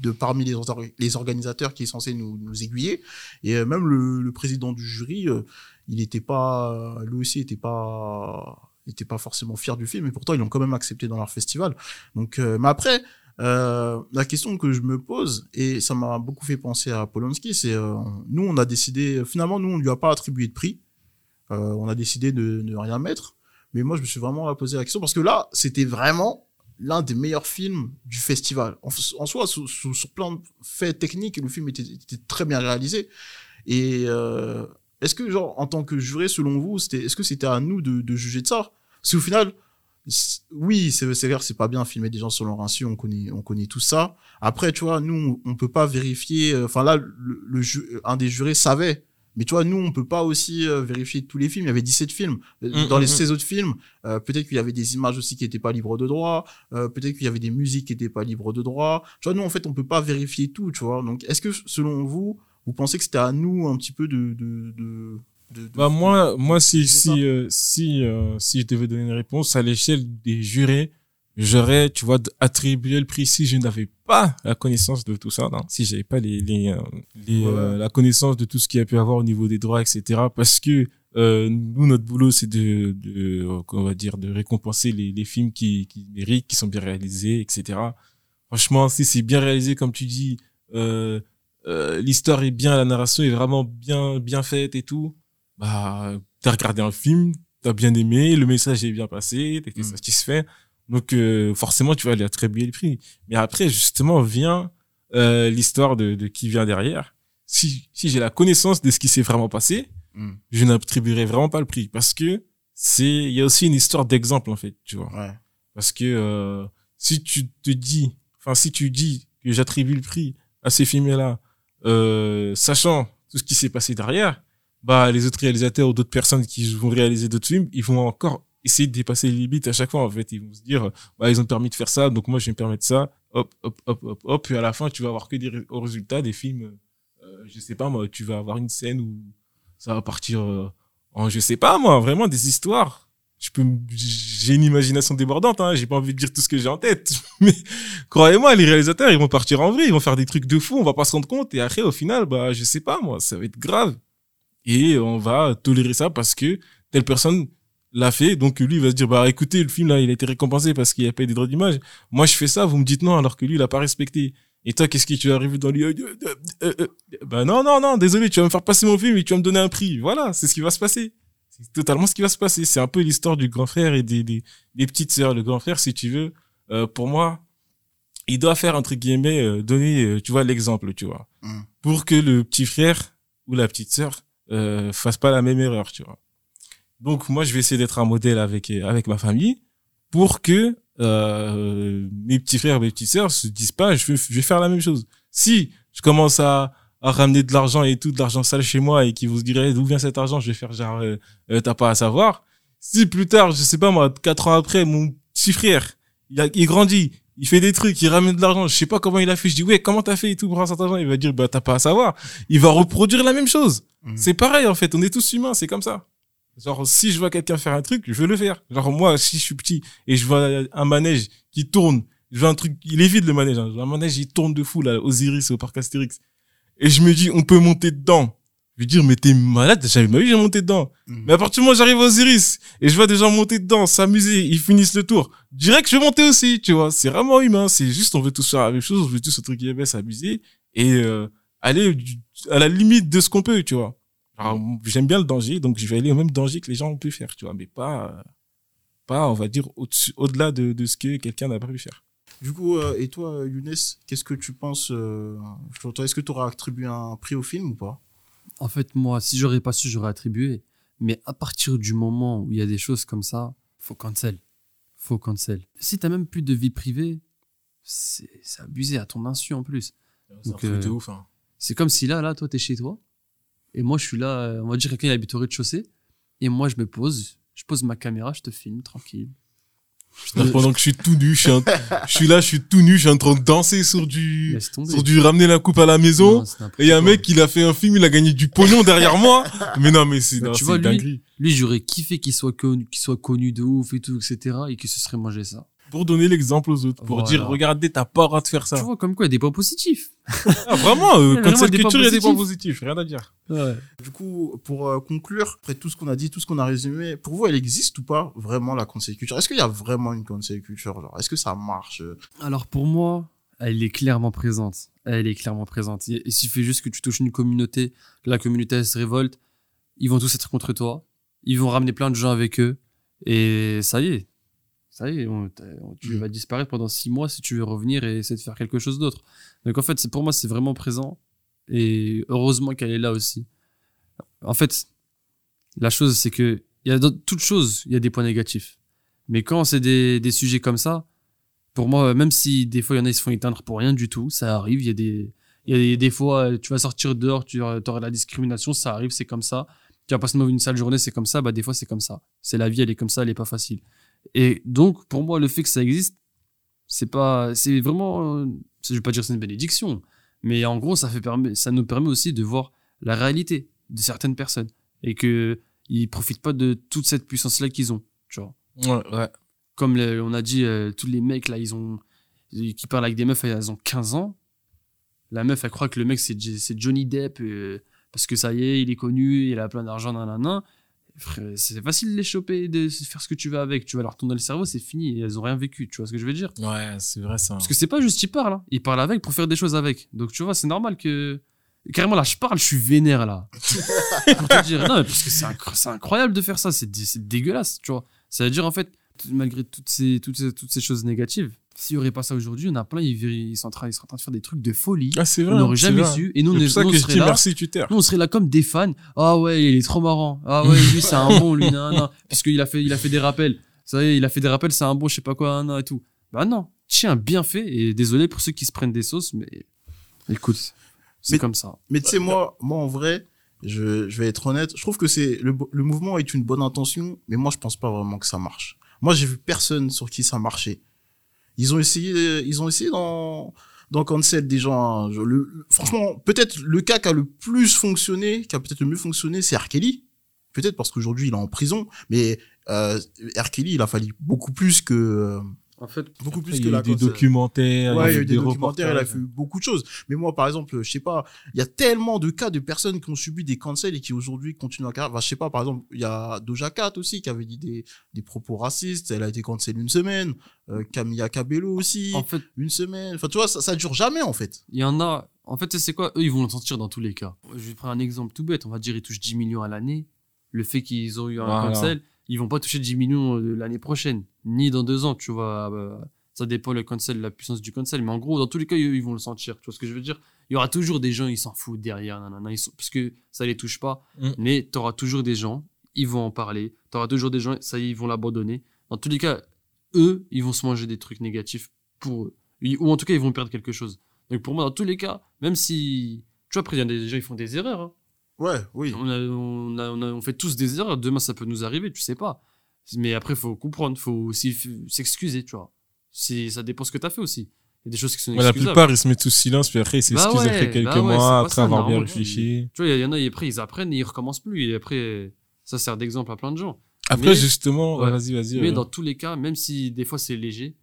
de parmi les, les organisateurs qui est censé nous, nous aiguiller. Et euh, même le, président du jury euh, il était pas lui aussi était pas était pas forcément fier du film et pourtant ils l'ont quand même accepté dans leur festival. Donc euh, mais après la question que je me pose et ça m'a beaucoup fait penser à Polanski c'est nous on a décidé finalement nous on lui a pas attribué de prix. On a décidé de ne rien mettre. Mais moi je me suis vraiment posé la question parce que là c'était vraiment l'un des meilleurs films du festival. En, soi, sur, plein de faits techniques, le film était, très bien réalisé. Et euh, est-ce que, genre, en tant que juré, selon vous, c'était, est-ce que c'était à nous de, juger de ça? Parce qu'au final, oui, c'est clair, c'est pas bien filmer des gens sur leur insu, on connaît, on connaît tout ça. Après, tu vois, nous, on peut pas vérifier. euh, Enfin là, le, un des jurés savait. Mais tu vois, nous, on peut pas aussi euh, vérifier tous les films. Il y avait 17 films. Euh, Mm, Dans mm, les mm. 16 autres films, euh, peut-être qu'il y avait des images aussi qui étaient pas libres de droit. Euh, peut-être qu'il y avait des musiques qui étaient pas libres de droit. Tu vois, nous, en fait, on peut pas vérifier tout, tu vois. Donc, est-ce que, selon vous, vous pensez que c'était à nous un petit peu de, de, de, de- Bah, moi, moi, si, si, euh, si, euh, si je devais donner une réponse à l'échelle des jurés, j'aurais, tu vois, attribué le prix si je n'avais pas la connaissance de tout ça, non? Si j'avais pas les, les, euh, les, Ouais. euh, la connaissance de tout ce qu'il y a pu avoir au niveau des droits, etc. Parce que euh, nous, notre boulot, c'est de, de, euh, on va dire, de récompenser les, les films qui, qui méritent, qui sont bien réalisés, etc. Franchement, si c'est bien réalisé, comme tu dis, euh, euh, l'histoire est bien, la narration est vraiment bien, bien faite et tout. Bah, t'as regardé un film, t'as bien aimé, le message est bien passé, t'étais Mm. satisfait. Donc, euh, forcément, tu vas lui attribuer le prix. Mais après, justement, vient euh, l'histoire de, de qui vient derrière. Si, si j'ai la connaissance de ce qui s'est vraiment passé, Mm. je n'attribuerai vraiment pas le prix parce que c'est, il y a aussi une histoire d'exemple, en fait, tu vois. Ouais. Parce que euh, si tu te dis, enfin si tu dis que j'attribue le prix à ces films-là, euh, sachant tout ce qui s'est passé derrière, bah les autres réalisateurs ou d'autres personnes qui vont réaliser d'autres films, ils vont encore essayer de dépasser les limites à chaque fois. En fait, ils vont se dire, bah ils ont permis de faire ça, donc moi je vais me permettre ça. Hop, hop, hop, hop, hop. Et à la fin, tu vas avoir que des au résultat des films. Euh, je sais pas moi, tu vas avoir une scène où ça va partir euh, en, je sais pas moi, vraiment des histoires je peux, j'ai une imagination débordante, hein, j'ai pas envie de dire tout ce que j'ai en tête. <laughs> Mais croyez-moi, les réalisateurs, ils vont partir en vrille, ils vont faire des trucs de fou, on va pas se rendre compte. Et après, au final, bah, je sais pas, moi, ça va être grave. Et on va tolérer ça parce que telle personne l'a fait. Donc lui, il va se dire, bah, écoutez, le film là, il a été récompensé parce qu'il a eu des droits d'image. Moi, je fais ça, vous me dites non, alors que lui, il a pas respecté. Et toi, qu'est-ce qui tu es arrivé dans lui? Euh, euh, euh, Bah non, non, non, désolé, tu vas me faire passer mon film et tu vas me donner un prix. Voilà, c'est ce qui va se passer. C'est totalement ce qui va se passer. C'est un peu l'histoire du grand frère et des, des, des petites sœurs. Le grand frère, si tu veux, euh, pour moi, il doit faire entre guillemets euh, donner, euh, tu vois, l'exemple, tu vois, Mm. pour que le petit frère ou la petite sœur euh, fasse pas la même erreur, tu vois. Donc moi, je vais essayer d'être un modèle avec avec ma famille pour que euh, mes petits frères, mes petites sœurs se disent pas, je vais, je vais faire la même chose. Si je commence à à ramener de l'argent et tout, de l'argent sale chez moi et qu'ils dire Eh, d'où vient cet argent, je vais faire genre euh, euh, t'as pas à savoir. Si plus tard, je sais pas moi, quatre ans après, mon petit frère, il, a, il grandit, il fait des trucs, il ramène de l'argent, je sais pas comment il a fait, je dis ouais, comment t'as fait et tout pour avoir cet argent, il va dire bah t'as pas à savoir. Il va reproduire la même chose. Mhm. C'est pareil en fait, on est tous humains, c'est comme ça. Genre si je vois quelqu'un faire un truc, je veux le faire. Genre moi, si je suis petit et je vois un manège qui tourne, je vois un truc, il est vide le manège, hein. Un manège il tourne de fou là, Osiris au parc Astérix. Et je me dis on peut monter dedans. Je vais dire mais t'es malade, j'avais ma vie j'ai monté dedans. Mhm. Mais à partir du moment où j'arrive aux Osiris et je vois des gens monter dedans, s'amuser, ils finissent le tour, direct je vais monter aussi, tu vois. C'est vraiment humain, c'est juste on veut tous faire la même chose, on veut tous entre guillemets s'amuser et euh, aller à la limite de ce qu'on peut, tu vois. Alors, j'aime bien le danger, donc je vais aller au même danger que les gens ont pu faire, tu vois, mais pas euh, pas on va dire au-delà de, de ce que quelqu'un n'a pas pu faire. Du coup, euh, et toi, Younes, qu'est-ce que tu penses euh, toi, Est-ce que tu auras attribué un prix au film ou pas? En fait, moi, si j'aurais pas su, j'aurais attribué. Mais à partir du moment où il y a des choses comme ça, faut cancel. Faut cancel. Si t'as même plus de vie privée, c'est abusé à ton insu en plus. C'est euh, ouf, hein. C'est comme si là, là, toi, t'es chez toi. Et moi, je suis là, euh, on va dire quelqu'un habite au rez-de-chaussée. Et moi, je me pose, je pose ma caméra, je te filme tranquille. Pendant que je suis tout nu, je suis, en- je suis là, je suis tout nu, je suis en train de danser sur du, sur du ramener la coupe à la maison. Non, Et il y a un mec, il a fait un film, il a gagné du pognon derrière moi. Mais non, mais c'est, Bah, tu vois, lui. Lui, j'aurais kiffé qu'il soit connu, qu'il soit connu de ouf et tout, etc. Et qu'il se serait mangé ça. Pour donner l'exemple aux autres, pour Voilà. dire, regardez, t'as pas le droit de faire ça. Tu vois, comme quoi, il y a des points positifs. <laughs> Ah, vraiment, euh, quand points culture, il y a des points positifs. rien à dire. Ouais. Du coup, pour euh, conclure, après tout ce qu'on a dit, tout ce qu'on a résumé, pour vous, elle existe ou pas vraiment la cancel culture? Est-ce qu'il y a vraiment une cancel culture genre Est-ce que ça marche euh? Alors pour moi, elle est clairement présente. Elle est clairement présente. Il il suffit juste que tu touches une communauté, que la communauté elle se révolte, ils vont tous être contre toi, ils vont ramener plein de gens avec eux, et ça y est. Ça y est, on- on- tu Mm. vas disparaître pendant six mois si tu veux revenir et essayer de faire quelque chose d'autre. Donc en fait, c'est pour moi, c'est vraiment présent, et heureusement qu'elle est là aussi. En fait, la chose, c'est que il y a dans toute chose, il y a des points négatifs. Mais quand c'est des, des sujets comme ça, pour moi, même si des fois il y en a ils se font éteindre pour rien du tout, ça arrive. Il y a des, il y a des, des fois, euh, tu vas sortir dehors, tu auras de la discrimination, ça arrive, c'est comme ça. Tu vas passer une sale journée, c'est comme ça. Bah des fois c'est comme ça. C'est la vie, elle est comme ça, elle est pas facile. Et donc pour moi, le fait que ça existe, c'est pas, c'est vraiment, euh, je vais pas dire que c'est une bénédiction, mais en gros ça fait permet, ça nous permet aussi de voir la réalité de certaines personnes et que ils profitent pas de toute cette puissance là qu'ils ont. Tu vois Ouais, ouais. comme le- on a dit, euh, tous les mecs là, ils ont, qui parlent avec des meufs, elles ont 15 ans. La meuf, elle croit que le mec c'est Johnny Depp euh, parce que ça y est, il est connu, il a plein d'argent, nanana. Frère, C'est facile de les choper, de faire ce que tu veux avec. Tu vas leur tourner le cerveau, c'est fini. Elles ont rien vécu. Tu vois ce que je veux dire? Ouais, c'est vrai, ça. Parce que c'est pas juste ils parlent, hein. ils parlent avec pour faire des choses avec. Donc tu vois, c'est normal que carrément là, je parle, je suis vénère là. <laughs> pour te dire non, mais parce que c'est incro- c'est incroyable de faire ça, c'est dé- c'est dégueulasse, tu vois. Ça veut dire en fait, malgré toutes ces toutes ces, toutes ces choses négatives, s'il y aurait pas ça aujourd'hui, on a plein, ils, ils sont en train, ils sont en train de faire des trucs de folie. Ah, c'est vrai. on n'aurait jamais vrai. su. Et nous, on, C'est est- pour ça nous, que je serait là. merci Twitter. Nous, on serait là comme des fans. Ah ouais, il est trop marrant. Ah ouais, lui, c'est un bon, lui, non, non. Parce qu'il a fait, il a fait des rappels. Ça y est, il a fait des rappels, c'est un bon, je sais pas quoi, non, et tout. Bah non. Tiens, bien fait. Et désolé pour ceux qui se prennent des sauces, mais écoute, c'est comme ça. Mais tu sais, moi, moi, en vrai, je, je vais être honnête, je trouve que c'est le, le mouvement est une bonne intention, mais moi, je pense pas vraiment que ça marche. Moi, j'ai vu personne sur qui ça marchait. Ils ont essayé, ils ont essayé dans, dans Cancel des gens. hein. Franchement, peut-être le cas qui a le plus fonctionné, qui a peut-être le mieux fonctionné, c'est R. Kelly. Peut-être parce qu'aujourd'hui, il est en prison, mais euh, R. Kelly, il a fallu beaucoup plus que, En fait, beaucoup Après, plus il que y a la eu des cancel. documentaires, Ouais, il y a eu des, documentaires, il a fait beaucoup de choses. Mais moi, par exemple, je sais pas, il y a tellement de cas de personnes qui ont subi des cancels et qui aujourd'hui continuent à carrière. Enfin, je sais pas, par exemple, il y a Doja Cat aussi qui avait dit des, des propos racistes. Elle a été cancel une semaine. Euh, Camilla Cabello aussi, en fait, une semaine. Enfin, tu vois, ça, ça dure jamais, en fait. il y en a. En fait, c'est quoi? Eux, ils vont le sentir dans tous les cas. Je vais prendre un exemple tout bête. On va dire, ils touchent 10 millions à l'année. Le fait qu'ils ont eu un Voilà. cancel, ils vont pas toucher 10 millions euh, l'année prochaine, ni dans deux ans, tu vois. euh, Ça dépend le cancel, la puissance du cancel. Mais en gros, dans tous les cas, ils, ils vont le sentir. Tu vois ce que je veux dire? Il y aura toujours des gens, ils s'en foutent derrière, nanana, ils sont- parce que ça les touche pas. Mm. Mais tu auras toujours des gens, ils vont en parler. Tu auras toujours des gens, ça y est, ils vont l'abandonner. Dans tous les cas, eux, ils vont se manger des trucs négatifs pour eux. Ou en tout cas, ils vont perdre quelque chose. Donc pour moi, dans tous les cas, même si. Tu vois, après, il y a des gens, ils font des erreurs. hein. Ouais, oui. On, a- on, a- on a- on fait tous des erreurs. Demain, ça peut nous arriver, tu sais pas. Mais après, il faut comprendre, il faut aussi s'excuser, tu vois. Si, ça dépend ce que tu as fait aussi. Il y a des choses qui sont Ouais, la plupart, ils se mettent sous silence, puis après, ils Bah s'excusent ouais, après quelques bah ouais, mois, après ça, avoir bien réfléchi. Tu vois, il y en a, et après, ils apprennent et ils recommencent plus. Et après, ça sert d'exemple à plein de gens. Après, Mais- justement, Ouais. vas-y, vas-y. Mais euh. dans tous les cas, même si des fois c'est léger,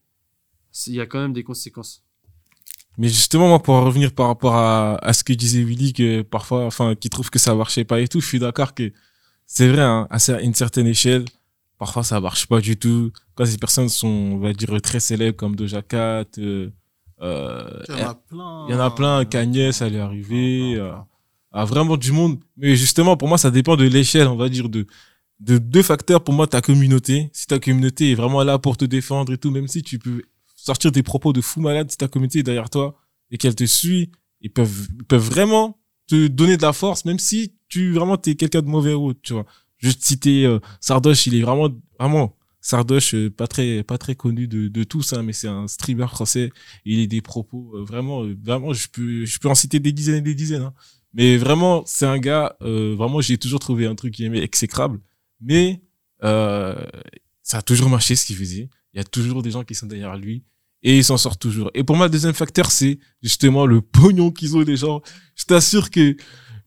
il y a quand même des conséquences. Mais justement, moi, pour en revenir par rapport à, à ce que disait Willy, que parfois, enfin, qui trouve que ça marchait pas et tout, je suis d'accord que c'est vrai, hein, à une certaine échelle, parfois ça marche pas du tout. Quand ces personnes sont, on va dire, très célèbres comme Doja Cat, euh, euh, Il y en a plein. il y en a plein, Kanye, ça lui est arrivé, euh, à vraiment du monde. Mais justement, pour moi, ça dépend de l'échelle, on va dire, de, de deux facteurs. Pour moi, ta communauté. Si ta communauté est vraiment là pour te défendre et tout, même si tu peux sortir des propos de fou malade, si ta communauté est derrière toi et qu'elle te suit, ils peuvent, ils peuvent vraiment te donner de la force, même si tu vraiment t'es quelqu'un de mauvais route, tu vois. Juste citer euh, Sardoche, il est vraiment, vraiment Sardoche, euh, pas très, pas très connu de, de tous, hein, mais c'est un streamer français. Il a des propos euh, vraiment, euh, vraiment, je peux, je peux en citer des dizaines et des dizaines. Hein. Mais vraiment, c'est un gars, euh, vraiment, j'ai toujours trouvé un truc qui aimait exécrable. Mais euh, ça a toujours marché ce qu'il faisait. Il y a toujours des gens qui sont derrière lui et il s'en sort toujours. Et pour moi, le deuxième facteur, c'est justement le pognon qu'ils ont les gens. Je t'assure que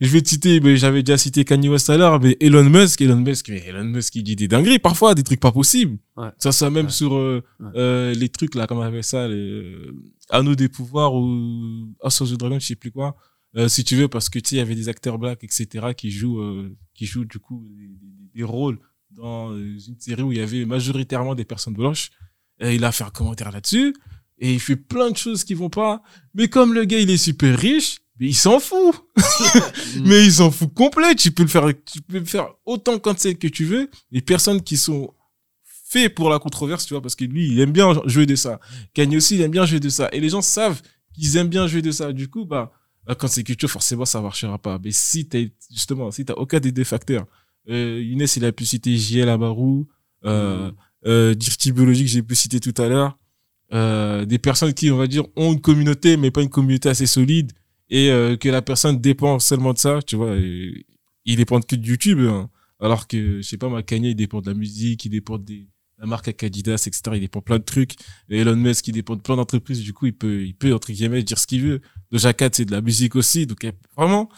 je vais te citer, mais j'avais déjà cité Kanye West à l'heure, mais Elon Musk, Elon Musk, mais Elon Musk, il dit des dingueries parfois, des trucs pas possibles. Ouais. Ça, ça même Ouais. sur euh, Ouais. euh, les trucs là, comment on appelle ça, les euh, anneaux des pouvoirs ou House of the Dragon, je sais plus quoi. Euh, si tu veux, parce que tu sais, il y avait des acteurs blacks, etc., qui jouent, euh, qui jouent du coup des, rôles dans une série où il y avait majoritairement des personnes blanches. Et il a fait un commentaire là-dessus et il fait plein de choses qui vont pas. Mais comme le gars, il est super riche, mais il s'en fout. <laughs> mais il s'en fout complet. Tu peux le faire, tu peux le faire autant quand c'est que tu veux. Les personnes qui sont faits pour la controverse, tu vois, parce que lui, il aime bien jouer de ça. Kanye aussi, il aime bien jouer de ça. Et les gens savent qu'ils aiment bien jouer de ça. Du coup, bah, bah, quand c'est culture, forcément, ça marchera pas. Mais si t'as, justement, si t'as aucun des deux facteurs, euh, Inès, il a pu citer JL Abarou, euh, euh, Dirty Biologique, j'ai pu citer tout à l'heure, euh, des personnes qui, on va dire, ont une communauté, mais pas une communauté assez solide, et euh, que la personne dépend seulement de ça, tu vois, et, ils dépendent que de YouTube, hein. alors que, je sais pas, ma Kanye, il dépend de la musique, il dépend des, la marque Adidas, etc., il dépend de plein de trucs, Elon Musk, il dépend de plein d'entreprises, du coup, il peut, il peut, entre guillemets, dire ce qu'il veut. Doja Cat, c'est de la musique aussi, donc, vraiment,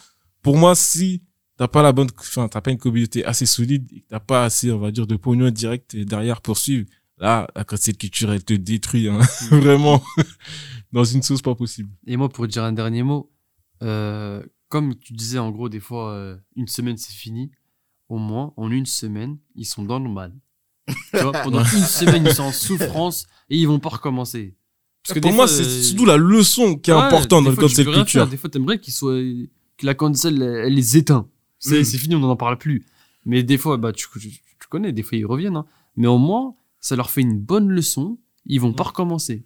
pour moi, si t'as pas la bonne, enfin, t'as pas une communauté assez solide, et t'as pas assez, on va dire, de pognon direct derrière pour suivre, là, la cancel culture, elle te détruit, hein. <laughs> vraiment, <laughs> dans une sauce pas possible. Et moi, pour dire un dernier mot, euh, comme tu disais, en gros, des fois, euh, une semaine, c'est fini. Au moins, en une semaine, ils sont dans le mal. Tu vois, pendant une semaine, ils sont en <laughs> souffrance et ils vont pas recommencer. Parce que pour moi, c'est euh, surtout la leçon qui est ouais, importante dans le rien culture. faire. Des fois, t'aimerais qu'ils soient, que la cancel, elle, elle les éteint. C'est Mm. c'est fini, on n'en parle plus. Mais des fois, bah, tu, tu, tu connais, des fois, ils reviennent. hein. Mais au moins, ça leur fait une bonne leçon. Ils vont pas recommencer.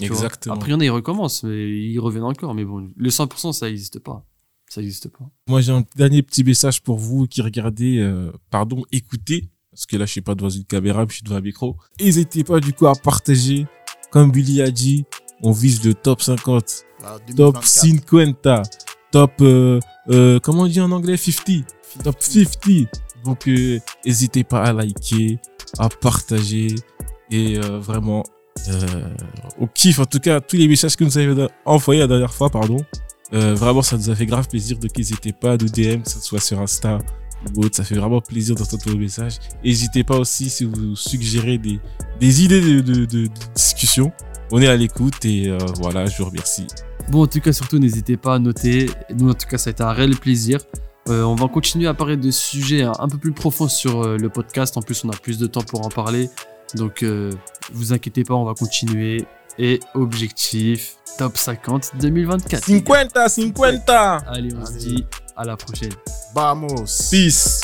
Exactement. Après, il y en a, ils recommencent, mais ils reviennent encore. Mais bon, le 100%, ça n'existe pas. Ça n'existe pas. Moi, j'ai un dernier petit message pour vous qui regardez, euh, pardon, écoutez, parce que là, je suis pas devant une caméra, je suis devant un micro. N'hésitez pas, du coup, à partager. Comme Billy a dit, on vise le top 50, Ah, top 2024. 50, top, euh, euh, comment on dit en anglais, 50, top 50. Donc, euh, n'hésitez pas à liker, à partager et euh, vraiment, euh, au kiff, en tout cas, tous les messages que vous avez envoyés la dernière fois, pardon. Euh, vraiment, ça nous a fait grave plaisir. Donc, n'hésitez pas à nous DM, que ce soit sur Insta ou autre. Ça fait vraiment plaisir d'entendre vos messages. N'hésitez pas aussi si vous suggérez des, idées de, discussion. On est à l'écoute et euh, voilà, je vous remercie. Bon, en tout cas, surtout, n'hésitez pas à noter. Nous, en tout cas, ça a été un réel plaisir. Euh, on va continuer à parler de sujets un, un peu plus profonds sur euh, le podcast. En plus, on a plus de temps pour en parler. Donc, euh, vous inquiétez pas, on va continuer. Et objectif, top 50 2024. 50, 50! Allez, on se dit à la prochaine. Vamos. Peace!